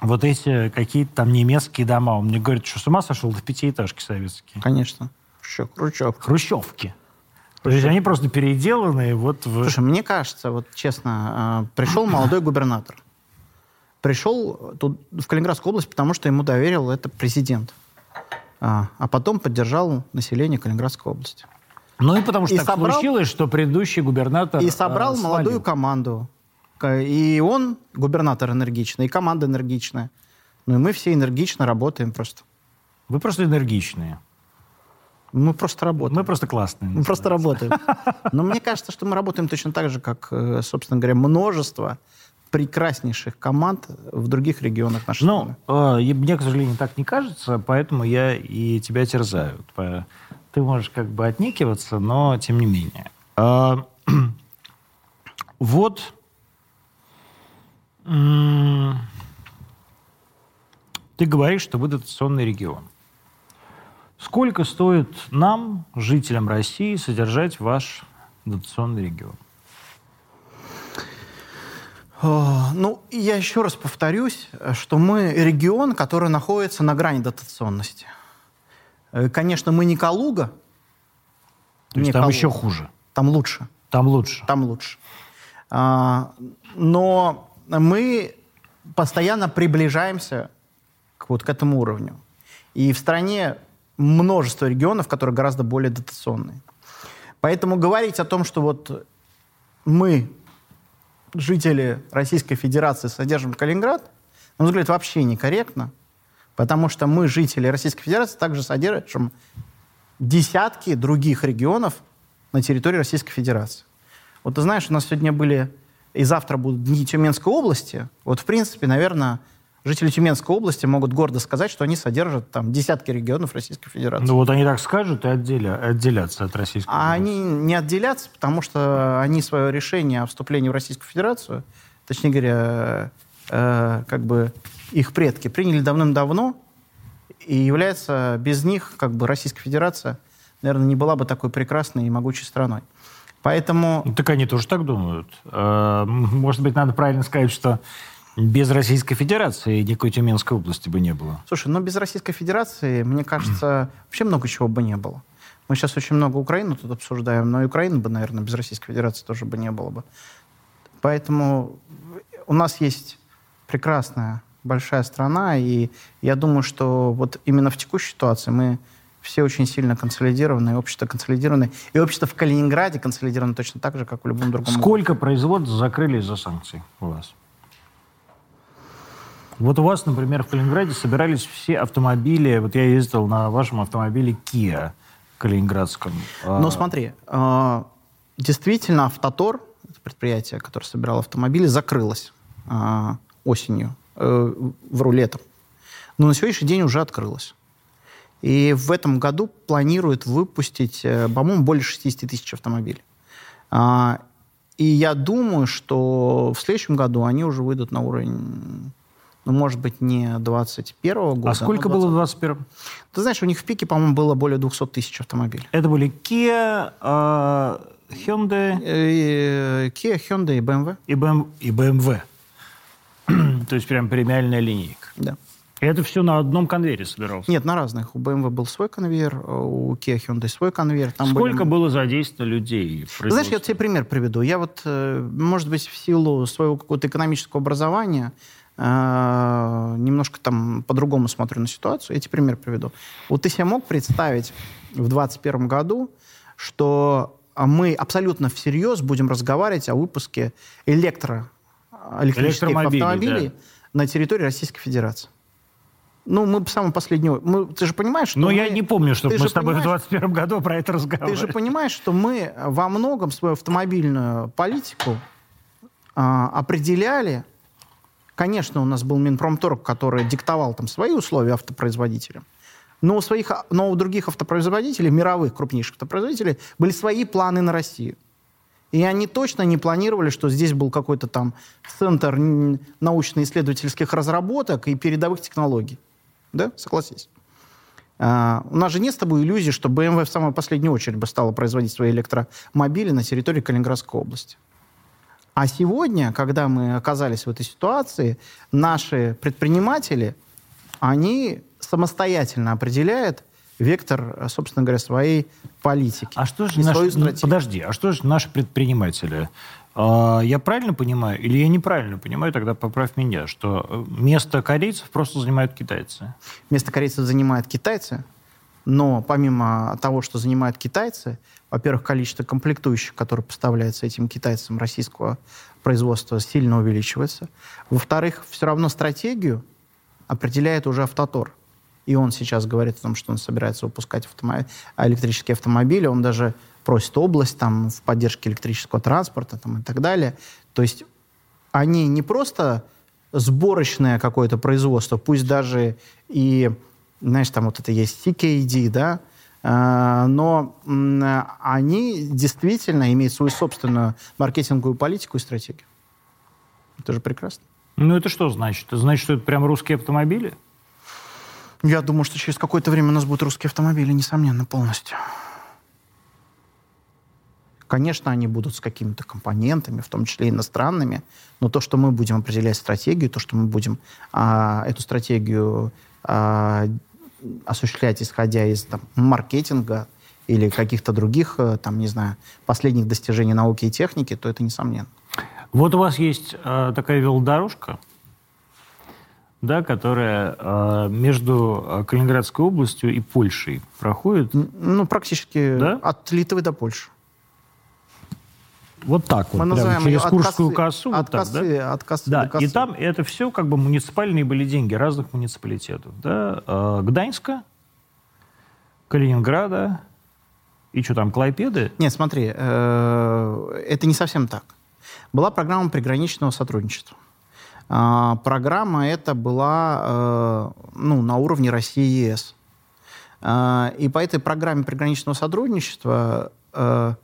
вот эти какие-то там немецкие дома. Он мне говорит, что с ума сошел, до пятиэтажки советские. Конечно. Хрущев, Хрущевки. Хрущевки. То есть они просто переделанные вот в... Слушай, мне кажется, вот честно, э, пришел молодой губернатор. Пришел тут, в Калининградскую область, потому что ему доверил это президент. А, а потом поддержал население Калининградской области. Ну и потому что И так собрал- случилось, что предыдущий губернатор И собрал э, молодую команду. И он, губернатор, энергичный, и команда энергичная. Ну и мы все энергично работаем просто. Вы просто энергичные. Мы просто работаем. Мы просто классные. Мы просто работаем. Но мне кажется, что мы работаем точно так же, как, э, собственно говоря, множество прекраснейших команд в других регионах нашей Ну, страны. э, мне, к сожалению, так не кажется, поэтому я и тебя терзаю. Ты можешь как бы отнекиваться, но тем не менее. А, Вот ты говоришь, что вы дотационный регион. Сколько стоит нам, жителям России, содержать ваш дотационный регион? О, Ну, я еще раз повторюсь, что мы регион, который находится на грани дотационности. Э, Конечно, мы не Калуга. То есть не там Калуга. еще хуже. Там лучше. Там лучше. Там лучше. А, но мы постоянно приближаемся к, вот к этому уровню. И в стране множество регионов, которые гораздо более дотационные. Поэтому говорить о том, что вот мы, жители Российской Федерации, содержим Калининград, мой взгляд, вообще некорректно, потому что мы, жители Российской Федерации, также содержим десятки других регионов на территории Российской Федерации. Вот ты знаешь, у нас сегодня были и завтра будут дни Тюменской области. Вот, в принципе, наверное, жители Тюменской области могут гордо сказать, что они содержат там десятки регионов Российской Федерации. Ну вот они так скажут и отделя, отделятся от Российской А Федерации. они не отделятся, потому что они свое решение о вступлении в Российскую Федерацию, точнее говоря, э, как бы их предки приняли давным-давно, и является без них, как бы Российская Федерация, наверное, не была бы такой прекрасной и могучей страной. Поэтому Так они тоже так думают. Э, Может быть, надо правильно сказать, что без Российской Федерации никакой Тюменской области бы не было. Слушай, но без Российской Федерации, мне кажется, вообще много чего бы не было. Мы сейчас очень много Украину тут обсуждаем, но и Украины бы, наверное, без Российской Федерации тоже бы не было бы. Поэтому у нас есть прекрасная большая страна, и я думаю, что вот именно в текущей ситуации мы все очень сильно консолидированы, общество консолидировано, и общество в Калининграде консолидировано точно так же, как в любом другом городе. Сколько производств закрыли из-за санкций у вас? Вот у вас, например, в Калининграде собирались все автомобили. Вот я ездил на вашем автомобиле Kia калининградском. Но А, смотри, э, действительно, Автотор, это предприятие, которое собирало автомобили, закрылось э, осенью, э, вру, летом. Но на сегодняшний день уже открылось. И в этом году планирует выпустить, э, по-моему, более 60 тысяч автомобилей. А, И я думаю, что в следующем году они уже выйдут на уровень, ну, может быть, не 21 года. а сколько было в 20. 21 Ты знаешь, у них в пике, по-моему, было более 200 тысяч автомобилей. Это были Kia, а, Hyundai Э, Kia, Hyundai и BMW. и, BM, и BMW. То есть прям премиальная линейка. Да. И это все на одном конвейере собиралось. Нет, на разных. У BMW был свой конвейер, у Kia Hyundai свой конвейер. Там Сколько были- было задействовано людей? Знаешь, я тебе пример приведу. Я вот, э, может быть, в силу своего какого-то экономического образования немножко там по-другому смотрю на ситуацию. Я тебе пример приведу. Вот ты себе мог представить в 2021 году, что а, мы абсолютно всерьез будем разговаривать о выпуске электро, электрических Электромобилей, автомобилей да. на территории Российской Федерации? Ну, мы самый последний... Мы, ты же понимаешь, что Но мы- Ну, я не помню, ты мы с тобой в понимаешь- 21 году про это разговаривали. ты же понимаешь, что мы во многом свою автомобильную политику а, определяли. Конечно, у нас был Минпромторг, который диктовал там свои условия автопроизводителям. Но у, своих, но у других автопроизводителей, мировых крупнейших автопроизводителей, были свои планы на Россию. И они точно не планировали, что здесь был какой-то там центр научно-исследовательских разработок и передовых технологий. Да, согласись. А, у нас же нет с тобой иллюзии, что BMW в самую последнюю очередь бы стала производить свои электромобили на территории Калининградской области. А сегодня, когда мы оказались в этой ситуации, наши предприниматели, они самостоятельно определяют вектор, собственно говоря, своей политики. А что же наши, ну, подожди, а что же наши предприниматели? А, я правильно понимаю, или я неправильно понимаю, тогда поправь меня, что э, место корейцев просто занимают китайцы? Место корейцев занимают китайцы, но помимо того, что занимают китайцы, во-первых, количество комплектующих, которые поставляются этим китайцам российского производства, сильно увеличивается. Во-вторых, все равно стратегию определяет уже автотор. И он сейчас говорит о том, что он собирается выпускать автомобиль, электрические автомобили. Он даже просит область там, в поддержке электрического транспорта там, и так далее. То есть они не просто сборочное какое-то производство, пусть даже и, знаешь, там вот это есть CKD, да, э, но они действительно имеют свою собственную маркетинговую политику и стратегию. Это же прекрасно. Ну, это что значит? Это значит, что это прям русские автомобили? Я думаю, что через какое-то время у нас будут русские автомобили, несомненно, полностью. Конечно, они будут с какими-то компонентами, в том числе иностранными, но то, что мы будем определять стратегию, то, что мы будем а, эту стратегию а, осуществлять, исходя из там, маркетинга или каких-то других, э, там, не знаю, последних достижений науки и техники, то это несомненно. Вот у вас есть э, такая велодорожка, да, которая э, между э, Калининградской областью и Польшей проходит. Ну, практически да? от Литвы до Польши. Вот так вот, Мы называем через Курскую косу. От, вот косы, да? от косы да, до косы. И там это все как бы муниципальные были деньги разных муниципалитетов. Да? Э, Гданьска, Калининграда и что там, Клайпеды? Нет, смотри, э, это не совсем так. Была программа приграничного сотрудничества. А, программа эта была э, ну, на уровне России и ЕС. А, и по этой программе приграничного сотрудничества э,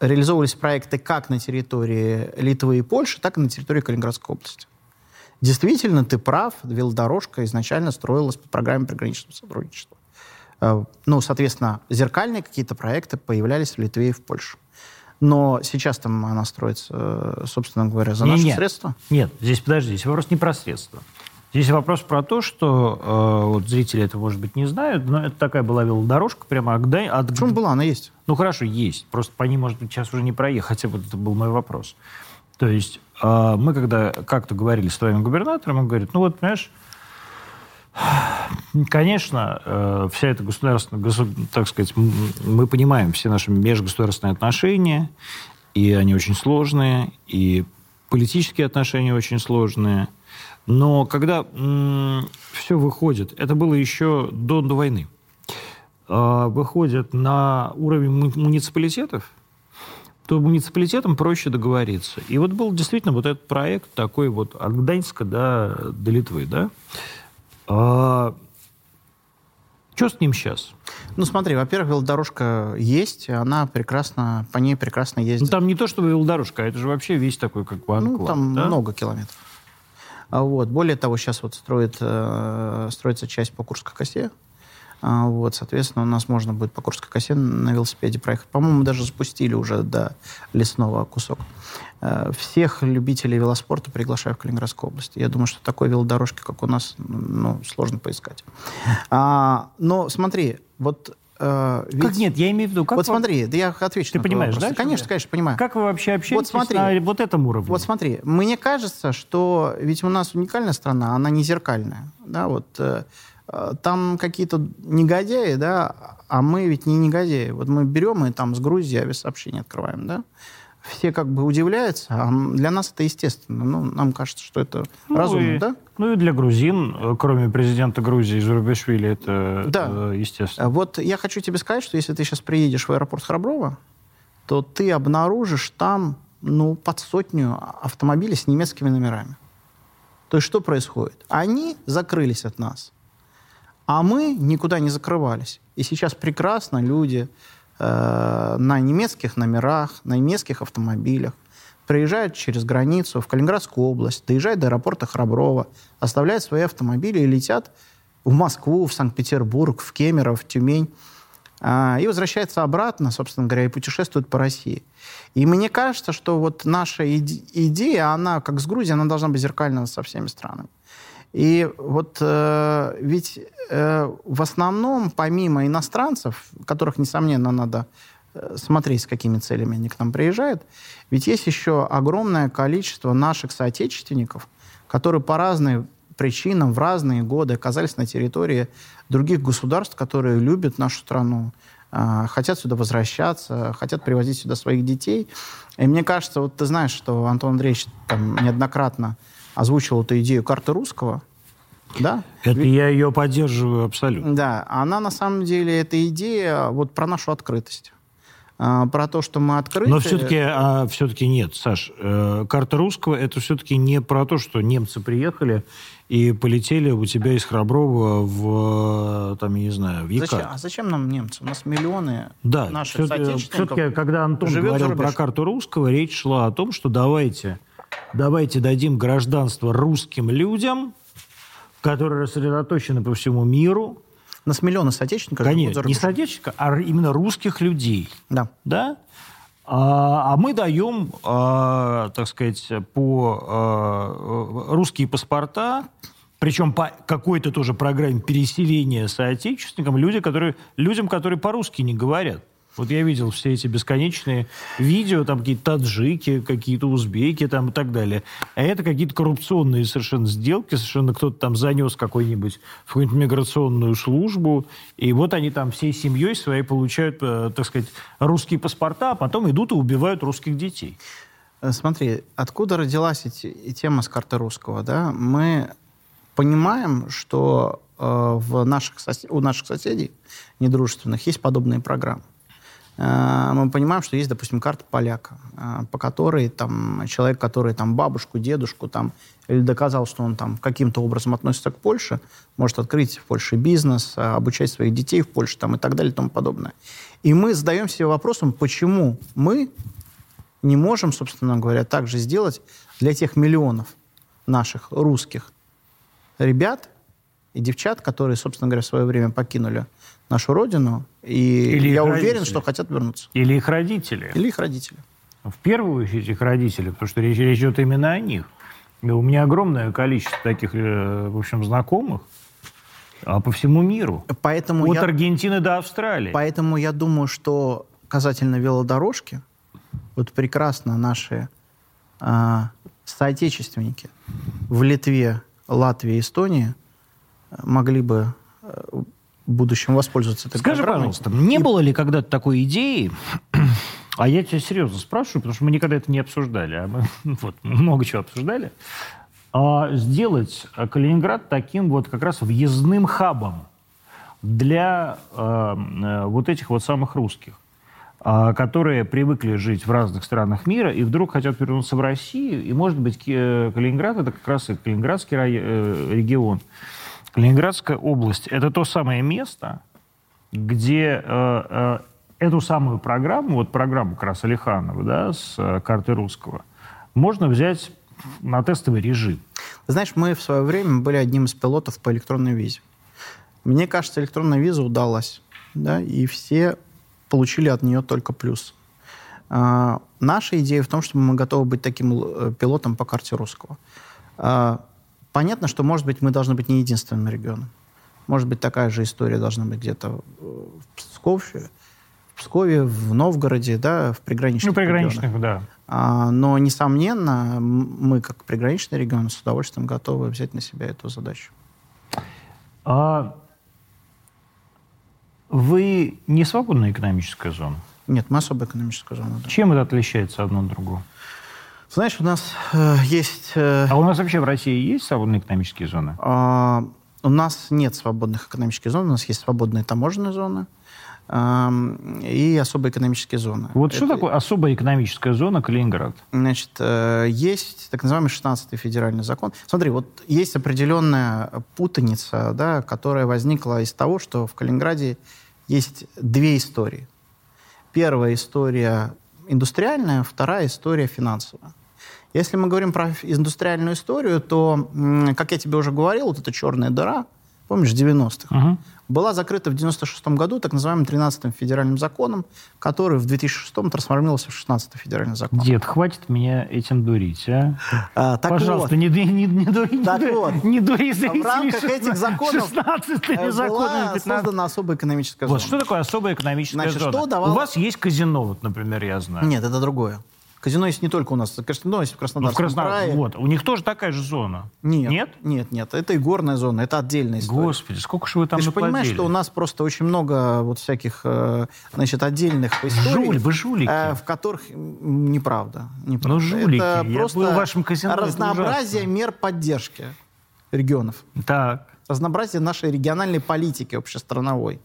реализовывались проекты как на территории Литвы и Польши, так и на территории Калининградской области. Действительно, ты прав, велодорожка изначально строилась по программе приграничного сотрудничества. Э, ну, соответственно, зеркальные какие-то проекты появлялись в Литве и в Польше. Но сейчас там она строится, э, собственно говоря, за наши нет, средства? Нет, здесь, подожди, здесь вопрос не про средства. Здесь вопрос про то, что э, вот зрители это, может быть, не знают, но это такая была велодорожка прямо от. От... Почему была? Она есть. Ну, хорошо, есть. Просто по ней, может быть, сейчас уже не проехать. Вот это был мой вопрос. То есть э, мы, когда как-то говорили с твоим губернатором, он говорит, ну вот, понимаешь, Конечно, э, вся эта государственная, так сказать, мы понимаем все наши межгосударственные отношения, и они очень сложные, и политические отношения очень сложные. Но когда все выходит, это было еще до, до войны, а, выходит на уровень муниципалитетов, то муниципалитетам проще договориться. И вот был действительно вот этот проект такой вот от Гданьска до, до Литвы, да, а, что с ним сейчас? Ну, смотри, во-первых, велодорожка есть, она прекрасно, по ней прекрасно ездит. Ну, там не то, чтобы велодорожка, а это же вообще весь такой, как бы, Ну, там да? много километров. А вот. Более того, сейчас вот строит, э, строится часть по Курской косе. А, вот, соответственно, у нас можно будет по Курской косе на велосипеде проехать. По-моему, даже запустили уже до лесного кусок. Э, всех любителей велоспорта приглашаю в Калининградскую область. Я думаю, что такой велодорожки, как у нас, ну, сложно поискать. А, но смотри, вот Uh, ведь... Как нет, я имею в виду... Как вот вы... смотри, да я отвечу Ты понимаешь, вопрос. да? Конечно, конечно, понимаю. Как вы вообще общаетесь вот смотри, на вот этом уровне? Вот смотри, мне кажется, что ведь у нас уникальная страна, она не зеркальная. Да, вот, э, э там какие-то негодяи, да, а мы ведь не негодяи. Вот мы берем и там с Грузии авиасообщение открываем, да? Все как бы удивляются, а для нас это естественно. Ну, нам кажется, что это ну разумно, и, да? Ну и для грузин, э, кроме президента Грузии Журбешвили, это да. э, естественно. Вот я хочу тебе сказать, что если ты сейчас приедешь в аэропорт Храброво, то ты обнаружишь там ну, под сотню автомобилей с немецкими номерами. То есть что происходит? Они закрылись от нас, а мы никуда не закрывались. И сейчас прекрасно люди э, на немецких номерах, на немецких автомобилях, приезжают через границу в Калининградскую область, доезжают до аэропорта Храброво, оставляют свои автомобили и летят в Москву, в Санкт-Петербург, в Кемерово, в Тюмень. А, и возвращается обратно, собственно говоря, и путешествует по России. И мне кажется, что вот наша идея, она, как с Грузией, она должна быть зеркальна со всеми странами. И вот э, ведь э, в основном, помимо иностранцев, которых, несомненно, надо э, смотреть, с какими целями они к нам приезжают, ведь есть еще огромное количество наших соотечественников, которые по разным причинам в разные годы оказались на территории других государств, которые любят нашу страну, э, хотят сюда возвращаться, хотят привозить сюда своих детей. И мне кажется, вот ты знаешь, что Антон Андреевич там неоднократно озвучил эту идею карты русского, да? Это Ведь, я ее поддерживаю абсолютно. Да, она на самом деле, эта идея вот про нашу открытость. А, про то, что мы открыты. Но все-таки, а, все-таки нет, Саш. Э, карта русского это все-таки не про то, что немцы приехали и полетели у тебя из Храброва в, там, я не знаю, в. Зачем? А зачем нам немцы? У нас миллионы да, наших все соотечественников Все-таки, когда Антон говорил про карту русского, речь шла о том, что давайте давайте дадим гражданство русским людям, которые рассредоточены по всему миру. У нас миллионы соотечественников. Конечно, не соотечественников, а именно русских людей. Да. Да? А, а мы даем, а, так сказать, по а, русские паспорта, причем по какой-то тоже программе переселения соотечественникам, люди, которые, людям, которые по-русски не говорят. Вот я видел все эти бесконечные видео, там какие-то таджики, какие-то узбеки там и так далее. А это какие-то коррупционные совершенно сделки, совершенно кто-то там занес какой-нибудь в какую-нибудь миграционную службу, и вот они там всей семьей своей получают, э, так сказать, русские паспорта, а потом идут и убивают русских детей. Э, смотри, откуда родилась эти, тема с карты русского, да? Мы понимаем, что э, в наших сосед... у наших соседей недружественных есть подобные программы. Э, мы понимаем, что есть, допустим, карта поляка, э, по которой там, человек, который там, бабушку, дедушку там, или доказал, что он там каким-то образом относится к Польше, может открыть в Польше бизнес, э, обучать своих детей в Польше там, и так далее и тому подобное. И мы задаем себе вопросом, почему мы не можем, собственно говоря, так же сделать для тех миллионов наших русских ребят и девчат, которые, собственно говоря, в свое время покинули нашу родину, и Или я уверен, родители. что хотят вернуться. Или их родители. Или их родители. В первую очередь их родители, потому что речь, речь идет именно о них. И у меня огромное количество таких, э, в общем, знакомых, а по всему миру. Поэтому От я, Аргентины до Австралии. Поэтому я думаю, что касательно велодорожки, вот прекрасно наши а, соотечественники в Литве, Латвии, Эстонии могли бы э, в будущем воспользоваться этой Скажи, программой. пожалуйста, не и... было ли когда-то такой идеи, а я тебя серьезно спрашиваю, потому что мы никогда это не обсуждали, а мы вот, много чего обсуждали, а сделать Калининград таким вот как раз въездным хабом для э, э вот этих вот самых русских, э, которые привыкли жить в разных странах мира и вдруг хотят вернуться в Россию, и, может быть, Калининград — это как раз и Калининградский рай, э, регион, Ленинградская область – это то самое место, где э, э, эту самую программу, вот программу как да, с э, карты русского, можно взять на тестовый режим. Знаешь, мы в свое время были одним из пилотов по электронной визе. Мне кажется, электронная виза удалась, да, и все получили от нее только плюс. А, наша идея в том, что мы готовы быть таким э, пилотом по карте русского. А, Понятно, что, может быть, мы должны быть не единственным регионом. Может быть, такая же история должна быть где-то в Пскове, в Пскове, в Новгороде, да, в приграничных Ну, приграничных, регионах. да. А, но, несомненно, мы, как приграничный регион, с удовольствием готовы взять на себя эту задачу. А вы не свободная экономическая зона? Нет, мы особая экономическая зона. Да. Чем это отличается одно от другого? Знаешь, у нас э, есть... Э, а у нас вообще в России есть свободные экономические зоны? Э, у нас нет свободных экономических зон, у нас есть свободные таможенные зоны э, и особые экономические зоны. Вот Это... что такое особая экономическая зона Калининград? Значит, э, есть так называемый 16-й федеральный закон. Смотри, вот есть определенная путаница, да, которая возникла из того, что в Калининграде есть две истории. Первая история индустриальная, вторая история финансовая. Если мы говорим про индустриальную историю, то, как я тебе уже говорил, вот эта черная дыра, помнишь, 90-х, угу. была закрыта в 96-м году так называемым 13-м федеральным законом, который в 2006-м трансформировался в 16-й федеральный закон. Дед, хватит меня этим дурить, а? а так Пожалуйста, вот, не, не, не, дури, так не, вот, не дури зрителей. В рамках этих законов 16 э, была создана особая экономическая зона. Вот что такое особая экономическая Значит, зона? Что давало... У вас есть казино, вот, например, я знаю. Нет, это другое. Казино есть не только у нас, казино есть в Краснодарском ну, в Краснодар... крае. Вот, у них тоже такая же зона. Нет, нет, нет, нет, это и горная зона, это отдельная история. Господи, сколько же вы там Ты же понимаешь, что у нас просто очень много вот всяких, э, значит, отдельных историй. Жуль, вы жулики. Э, в которых неправда. неправда. Ну, жулики. Это Я просто был в вашем казино, разнообразие мер поддержки регионов. Так. Разнообразие нашей региональной политики общестрановой.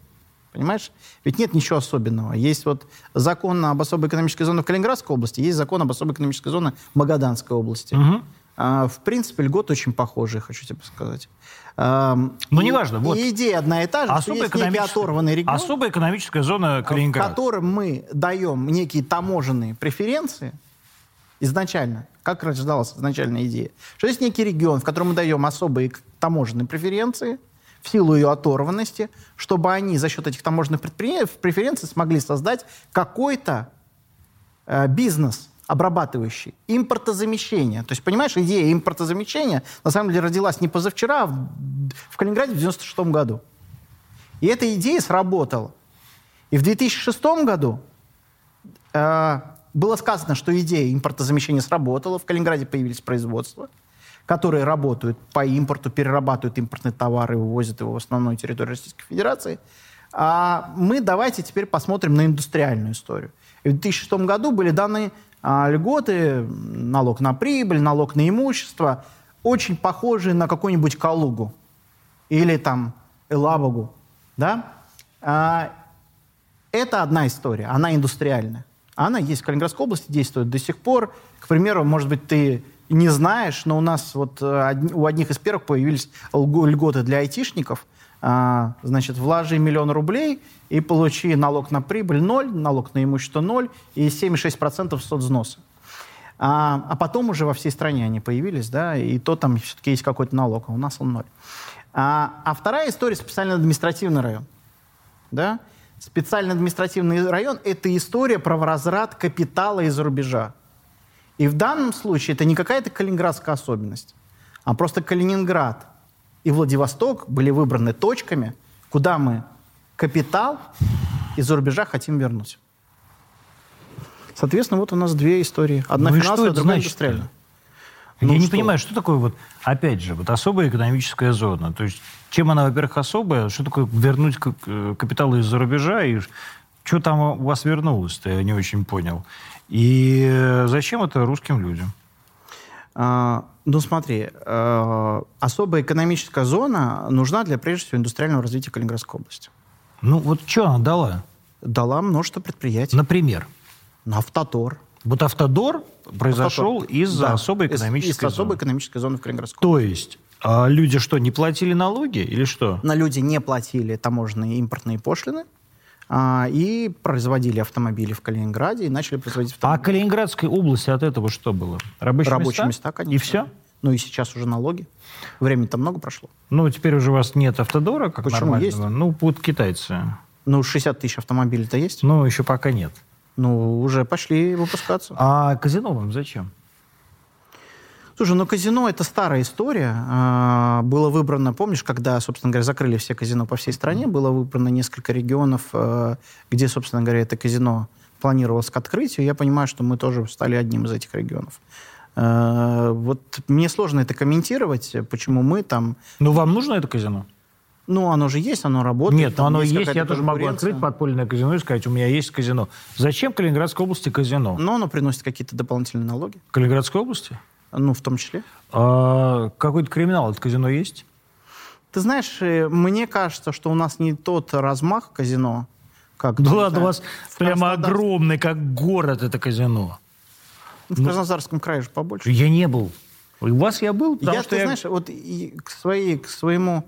Понимаешь? Ведь нет ничего особенного. Есть вот закон об особой экономической зоне в Калининградской области, есть закон об особой экономической зоне в Магаданской области. Угу. А, в принципе, льготы очень похожие, хочу тебе сказать. А, Но и, неважно. Вот. И идея одна и та же, особая что есть некий оторванный регион. Особая экономическая зона Калининграда. В котором мы даем некие таможенные преференции изначально. Как рождалась изначальная идея? Что есть некий регион, в котором мы даем особые таможенные преференции – в силу ее оторванности, чтобы они за счет этих таможенных преференций смогли создать какой-то э, бизнес обрабатывающий, импортозамещение. То есть, понимаешь, идея импортозамещения на самом деле родилась не позавчера, а в, в Калининграде в 96 году. И эта идея сработала. И в 2006 году э, было сказано, что идея импортозамещения сработала, в Калининграде появились производства – которые работают по импорту, перерабатывают импортные товары, вывозят его в основную территорию Российской Федерации. А мы давайте теперь посмотрим на индустриальную историю. И в 2006 году были даны а, льготы, налог на прибыль, налог на имущество, очень похожие на какую-нибудь Калугу или там Элабугу. Да? А, это одна история, она индустриальная. Она есть в Калининградской области, действует до сих пор. К примеру, может быть, ты не знаешь, но у нас вот э, у одних из первых появились льготы для айтишников. А, значит, вложи миллион рублей и получи налог на прибыль ноль, налог на имущество ноль и 76% соцвзноса. А, а потом уже во всей стране они появились, да, и то там все-таки есть какой-то налог, а у нас он ноль. А, а вторая история – специальный административный район. Да? Специальный административный район – это история про возврат капитала из-за рубежа. И в данном случае это не какая-то калининградская особенность, а просто Калининград и Владивосток были выбраны точками, куда мы капитал из-за рубежа хотим вернуть. Соответственно, вот у нас две истории. Одна ну финансовая, другая индустриальная. Ну Я что? не понимаю, что такое вот, опять же, вот особая экономическая зона. То есть, чем она, во-первых, особая, что такое вернуть э, капитал из-за рубежа, и что там у вас вернулось-то, я не очень понял. И э, зачем это русским людям? А, ну, смотри, а, особая экономическая зона нужна для, прежде всего, индустриального развития Калининградской области. Ну, вот что она дала? Дала множество предприятий. Например? Автотор. Вот Автодор произошел из да, особой экономической из, из зоны. особой экономической зоны в Калининградской То есть а люди что, не платили налоги или что? На люди не платили таможенные импортные пошлины. А, и производили автомобили в Калининграде и начали производить автомобили. А Калининградской области от этого что было? Рабочие, Рабочие места? места, конечно. И все? Ну и сейчас уже налоги. Времени-то много прошло. Ну, теперь уже у вас нет автодора, как Почему нормального. есть? Ну, будут китайцы. Ну, 60 тысяч автомобилей-то есть? Ну, еще пока нет. Ну, уже пошли выпускаться. А казино вам зачем? Слушай, ну казино это старая история. А, было выбрано, помнишь, когда, собственно говоря, закрыли все казино по всей стране, было выбрано несколько регионов, а, где, собственно говоря, это казино планировалось к открытию. Я понимаю, что мы тоже стали одним из этих регионов. А, вот мне сложно это комментировать, почему мы там... Ну, вам нужно это казино? Ну, оно же есть, оно работает. Нет, но оно есть, есть я тоже могу открыть подпольное казино и сказать, у меня есть казино. Зачем в Калининградской области казино? Ну, оно приносит какие-то дополнительные налоги. В Калининградской области? Ну, в том числе. А, какой-то криминал от казино есть? Ты знаешь, э, мне кажется, что у нас не тот размах казино, как... Да ладно, у вас прямо огромный, как город, это казино. В ну, Краснодарском крае же побольше. Я не был. У вас я был, потому я, что ты я... знаешь, вот и к, своей, к своему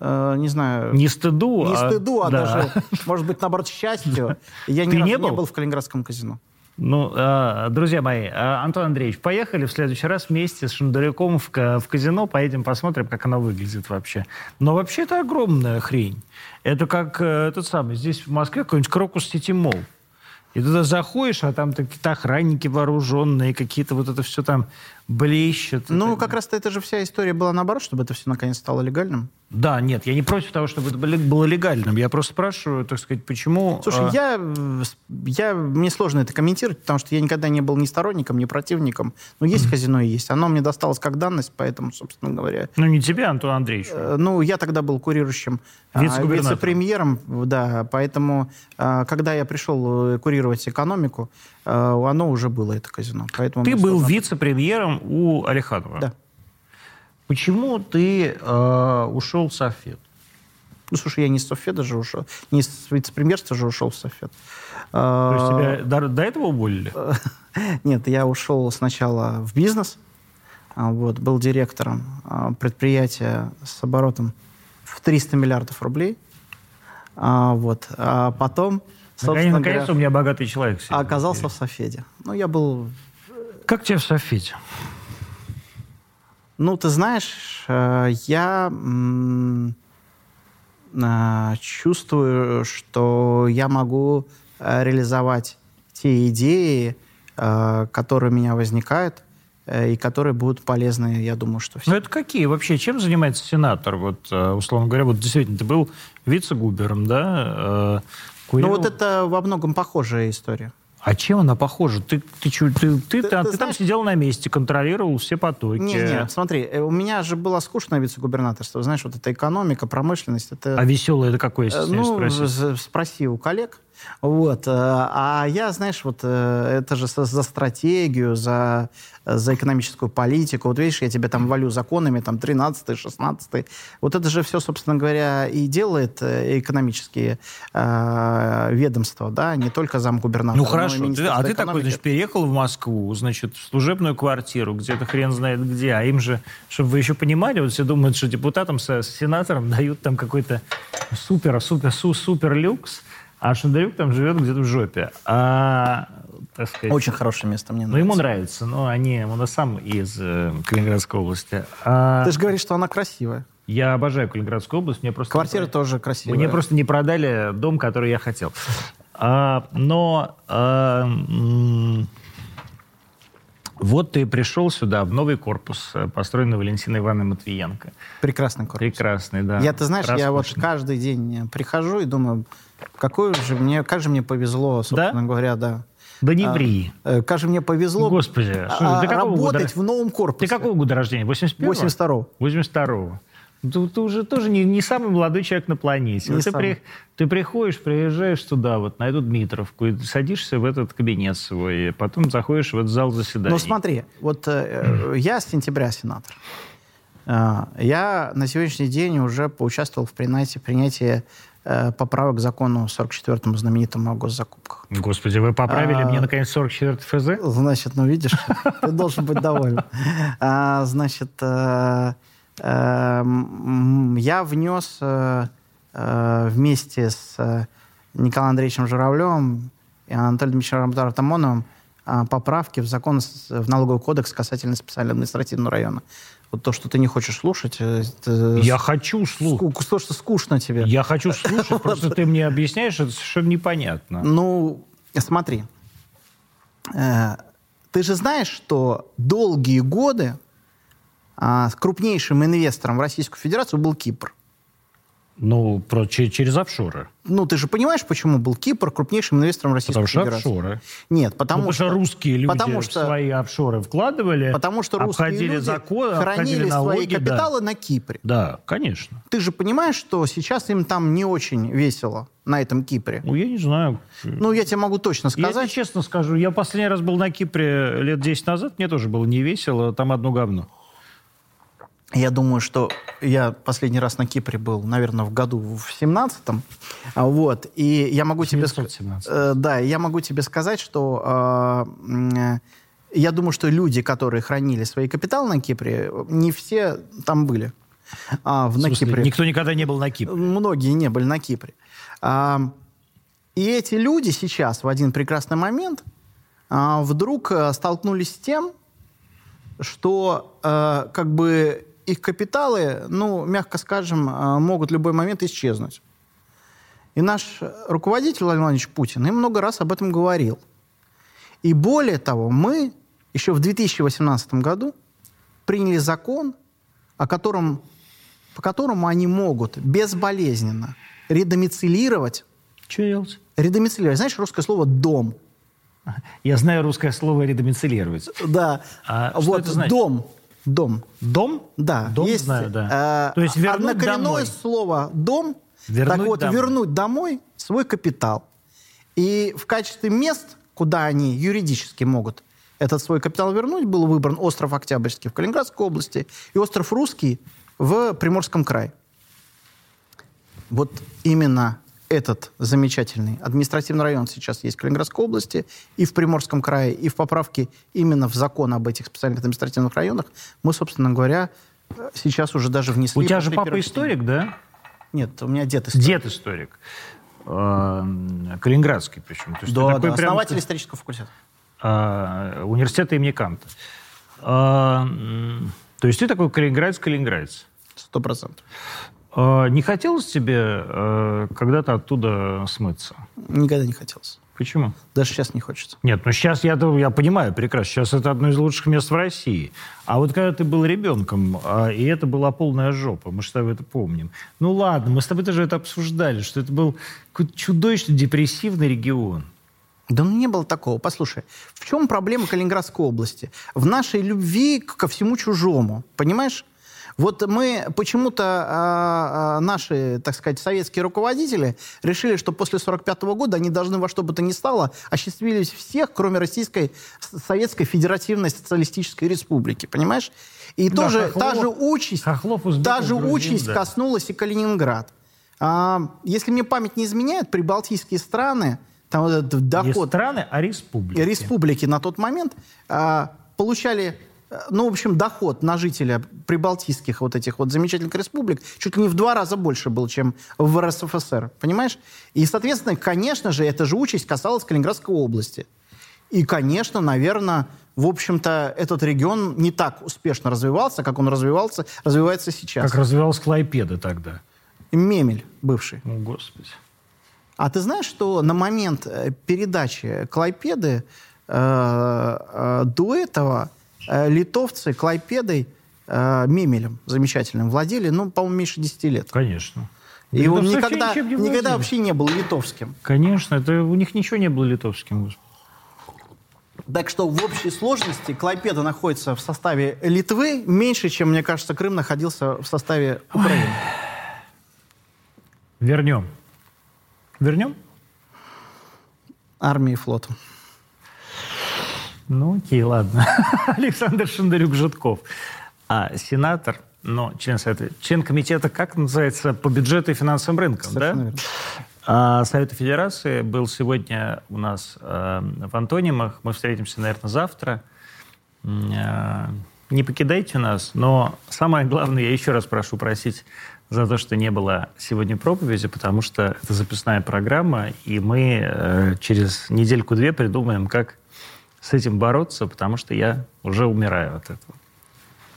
э, не знаю... Не стыду, Не а- стыду, а да. даже, может быть, наоборот, счастью. Я ни Ты разу не не был? был в Калининградском казино. Ну, э, друзья мои, э, Антон Андреевич, поехали в следующий раз вместе с Шендерюком в, в казино, поедем посмотрим, как оно выглядит вообще. Но вообще это огромная хрень. Это как э, этот самый, здесь в Москве какой-нибудь Крокус Сити Молл. И туда заходишь, а там какие-то охранники вооруженные, какие-то вот это все там блещет. Ну, как раз-то это же вся история была наоборот, чтобы это все наконец стало легальным. Да, нет, я не против того, чтобы это было легальным. Я просто спрашиваю, так сказать, почему... Слушай, а, я, э, я, мне сложно это комментировать, потому что я никогда не был ни сторонником, ни противником. Но есть казино и есть. Оно мне досталось как данность, поэтому, собственно говоря, Ну, не тебе, Антон Андреевич. Э, Ну, я тогда был курирующим а, вице-премьером, да, поэтому, а, когда я пришел э, курировать экономику, оно уже было, это казино. Поэтому Ты был сложно- вице-премьером у Алиханова. Да. Почему ты э, ушел в Софет? Ну, слушай, я не с Софеда же ушел, не с вице-премьерства же ушел в Софет. То есть А, тебя до, до этого уволили? Нет, я ушел сначала в бизнес, а, вот, был директором а, предприятия с оборотом в 300 миллиардов рублей. А, вот, а потом, Наконец, собственно наконец-то говоря, у меня богатый человек. оказался в Софеде. Ну, я был Как тебе в Софете? Ну, ты знаешь, э, я э, чувствую, что я могу э, реализовать те идеи, которые у меня возникают, и которые будут полезны, я думаю, что Ну, всем. это какие вообще? Чем занимается сенатор? Вот, условно говоря, вот действительно, ты был вице-губером, да? э, Ну, курил- вот это во многом похожая история. А чем она похожа? Ты, ты, ты, ты, Ты- там, ты ты там знаешь- сидел на месте, контролировал все потоки. Не, нет, смотри, э, у меня же было скучное вице-губернаторство. Знаешь, вот эта экономика, промышленность, это... А веселое это какое, если Э, смею Ну, спросить? спроси у коллег. Вот. э, А я, знаешь, вот э, это же за стратегию, за, за экономическую политику. Вот видишь, я тебе там валю законами, там 13 16 Вот это же все, собственно говоря, и делает э, экономические э, ведомства, да, не только замгубернатора. Ну хорошо, ты- а ты такой, значит, переехал в Москву, значит, в служебную квартиру, где-то хрен знает где, а им же, чтобы вы еще понимали, вот все думают, что депутатам, с, с сенатором дают там какой-то супер, супер, су, супер люкс, а Шандарюк там живет где-то в жопе. А, так сказать, Очень хорошее место мне ну, ему нравится. нравится, но они, он сам из э, Калининградской области. А Ты же говоришь, что она красивая. Я обожаю Калининградскую область, мне просто... Квартира тоже красивая. Мне просто не продали дом, который я хотел. А, но а, м, вот ты пришел сюда, в новый корпус, э, построенный Валентиной Ивановной Матвиенко. Прекрасный корпус. Прекрасный, да. Я, ты знаешь, я вот Роскошный. каждый день э, прихожу и думаю, какой же мне, как же мне повезло, собственно говоря, да. Да не А, ври. Э, Как же мне повезло Господи, а, слушай, года работать ра- в новом корпусе. Ты какого года рождения? 81-го? 82-го. 82-го. Ты, ты уже тоже не, не самый молодой человек на планете. Не ты, самый. при- ты приходишь, приезжаешь туда, вот, на эту Дмитровку, и садишься в этот кабинет свой, и потом заходишь в этот зал заседаний. Ну смотри, вот э, э, я с сентября сенатор. Э, Я на сегодняшний день уже поучаствовал в принятии, принятии э, поправок к закону 44-му знаменитому о госзакупках. Господи, вы поправили А, мне, наконец, 44 ФЗ? Значит, ну видишь, ты должен быть доволен. А, Значит, э, я внес э, э, вместе с э, Николаем Андреевичем Журавлевым и Анатолием Дмитриевичем Артамоновым а, поправки в закон, в налоговый кодекс касательно специального административного района. Вот то, что ты не хочешь слушать, Я хочу слушать. ску- то, что скучно тебе. Я хочу слушать, просто ты мне объясняешь, это совершенно непонятно. Ну, смотри. Ты же знаешь, что долгие годы крупнейшим инвестором в Российскую Федерацию был Кипр. Ну, про, че- через офшоры. Ну, ты же понимаешь, почему был Кипр крупнейшим инвестором Российской Потому что Федерации? офшоры. Нет, потому, Ну, что, русские люди потому в что- свои офшоры вкладывали, потому что русские обходили люди обходили хранили налоги. свои да. капиталы на Кипре. Да, конечно. Ты же понимаешь, что сейчас им там не очень весело на этом Кипре. Ну, я не знаю. Ну, я тебе могу точно Я тебе сказать. честно скажу, я последний раз был на Кипре лет 10 назад, мне тоже было не весело, там одно говно. Я думаю, что я последний раз на Кипре был, наверное, в году в 17-м. А, Вот. И я могу тебе... ска- 917. Э, Да, я могу тебе сказать, что э, м, э, я думаю, что люди, которые хранили свои капиталы на Кипре, не все там были. а, в, в смысле, Кипре. Никто никогда не был на Кипре. Многие не были на Кипре. А, и эти люди сейчас в один прекрасный момент а, вдруг а, столкнулись с тем, что а, как бы их капиталы, ну, мягко скажем, а, могут в любой момент исчезнуть. И наш руководитель Владимир Владимирович Путин им много раз об этом говорил. И более того, мы еще в 2018 году приняли закон, о котором, по которому они могут безболезненно редомицилировать. Что делать? Редомицилировать. Знаешь русское слово «дом»? Я знаю русское слово «редомицилировать». Да. А вот, что это значит? «дом». Дом. Дом? Да. Дом есть, знаю, да. Э, То есть вернуть однокоренное домой. слово «дом». Вернуть так вот, домой. вернуть домой свой капитал. И в качестве мест, куда они юридически могут этот свой капитал вернуть, был выбран остров Октябрьский в Калининградской области и остров Русский в Приморском крае. Вот именно этот замечательный административный район сейчас есть в Калининградской области, и в Приморском крае, и в поправке именно в закон об этих специальных административных районах мы, собственно говоря, сейчас уже даже внесли... У тебя же папа историк, да? Нет, у меня дед историк. Дед историк. Э, Калининградский причем. То есть да, да, основатель прям... исторического факультета. А, университета имени Канта. А, то есть ты такой калининградец-калининградец? Сто процентов. А, не хотелось тебе э, когда-то оттуда смыться? Никогда не хотелось. Почему? Даже сейчас не хочется. Нет, ну сейчас я, я понимаю прекрасно, сейчас это одно из лучших мест в России. А вот когда ты был ребенком, а, и это была полная жопа, мы с тобой это помним. Ну ладно, мы с тобой тоже это обсуждали, что это был какой-то чудовищно депрессивный регион. Да ну не было такого. Послушай, в чем проблема Калининградской области? В нашей любви ко всему чужому. Понимаешь? Вот мы почему-то а, а, наши, так сказать, советские руководители решили, что после 45 года они должны во что бы то ни стало осчастливить всех, кроме Российской Советской Федеративной Социалистической Республики, понимаешь? И да, тоже Хохлов, та же участь, узбеков, та же грузин, участь да. коснулась и Калининград. А, если мне память не изменяет, прибалтийские страны, там вот этот доход... Не страны, а республики. Республики на тот момент а, получали ну, в общем, доход на жителя прибалтийских вот этих вот замечательных республик чуть ли не в два раза больше был, чем в РСФСР, понимаешь? И, соответственно, конечно же, эта же участь касалась Калининградской области. И, конечно, наверное, в общем-то, этот регион не так успешно развивался, как он развивался, развивается сейчас. Как развивалась Клайпеда тогда. Мемель бывший. О, Господи. А ты знаешь, что на момент э, передачи Клайпеды э, э, до этого литовцы Клайпедой, э, Мемелем замечательным владели, ну, по-моему, меньше 10 лет. Конечно. И он никогда, никогда вообще не был литовским. Конечно, это у них ничего не было литовским. Так что в общей сложности Клайпеда находится в составе Литвы меньше, чем, мне кажется, Крым находился в составе Украины. Вернем. Вернем? Армии и флотом. Ну, окей, ладно. Александр Шендарюк-Житков. А, сенатор, но член Совета, член комитета, как называется, по бюджету и финансовым рынкам, Совершенно да? Верно. А, Совета Федерации был сегодня у нас э, в Антонимах. Мы встретимся, наверное, завтра. Э, не покидайте нас, но самое главное, я еще раз прошу просить за то, что не было сегодня проповеди, потому что это записная программа, и мы э, через недельку-две придумаем, как с этим бороться, потому что я уже умираю от этого.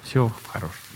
Всего хорошего.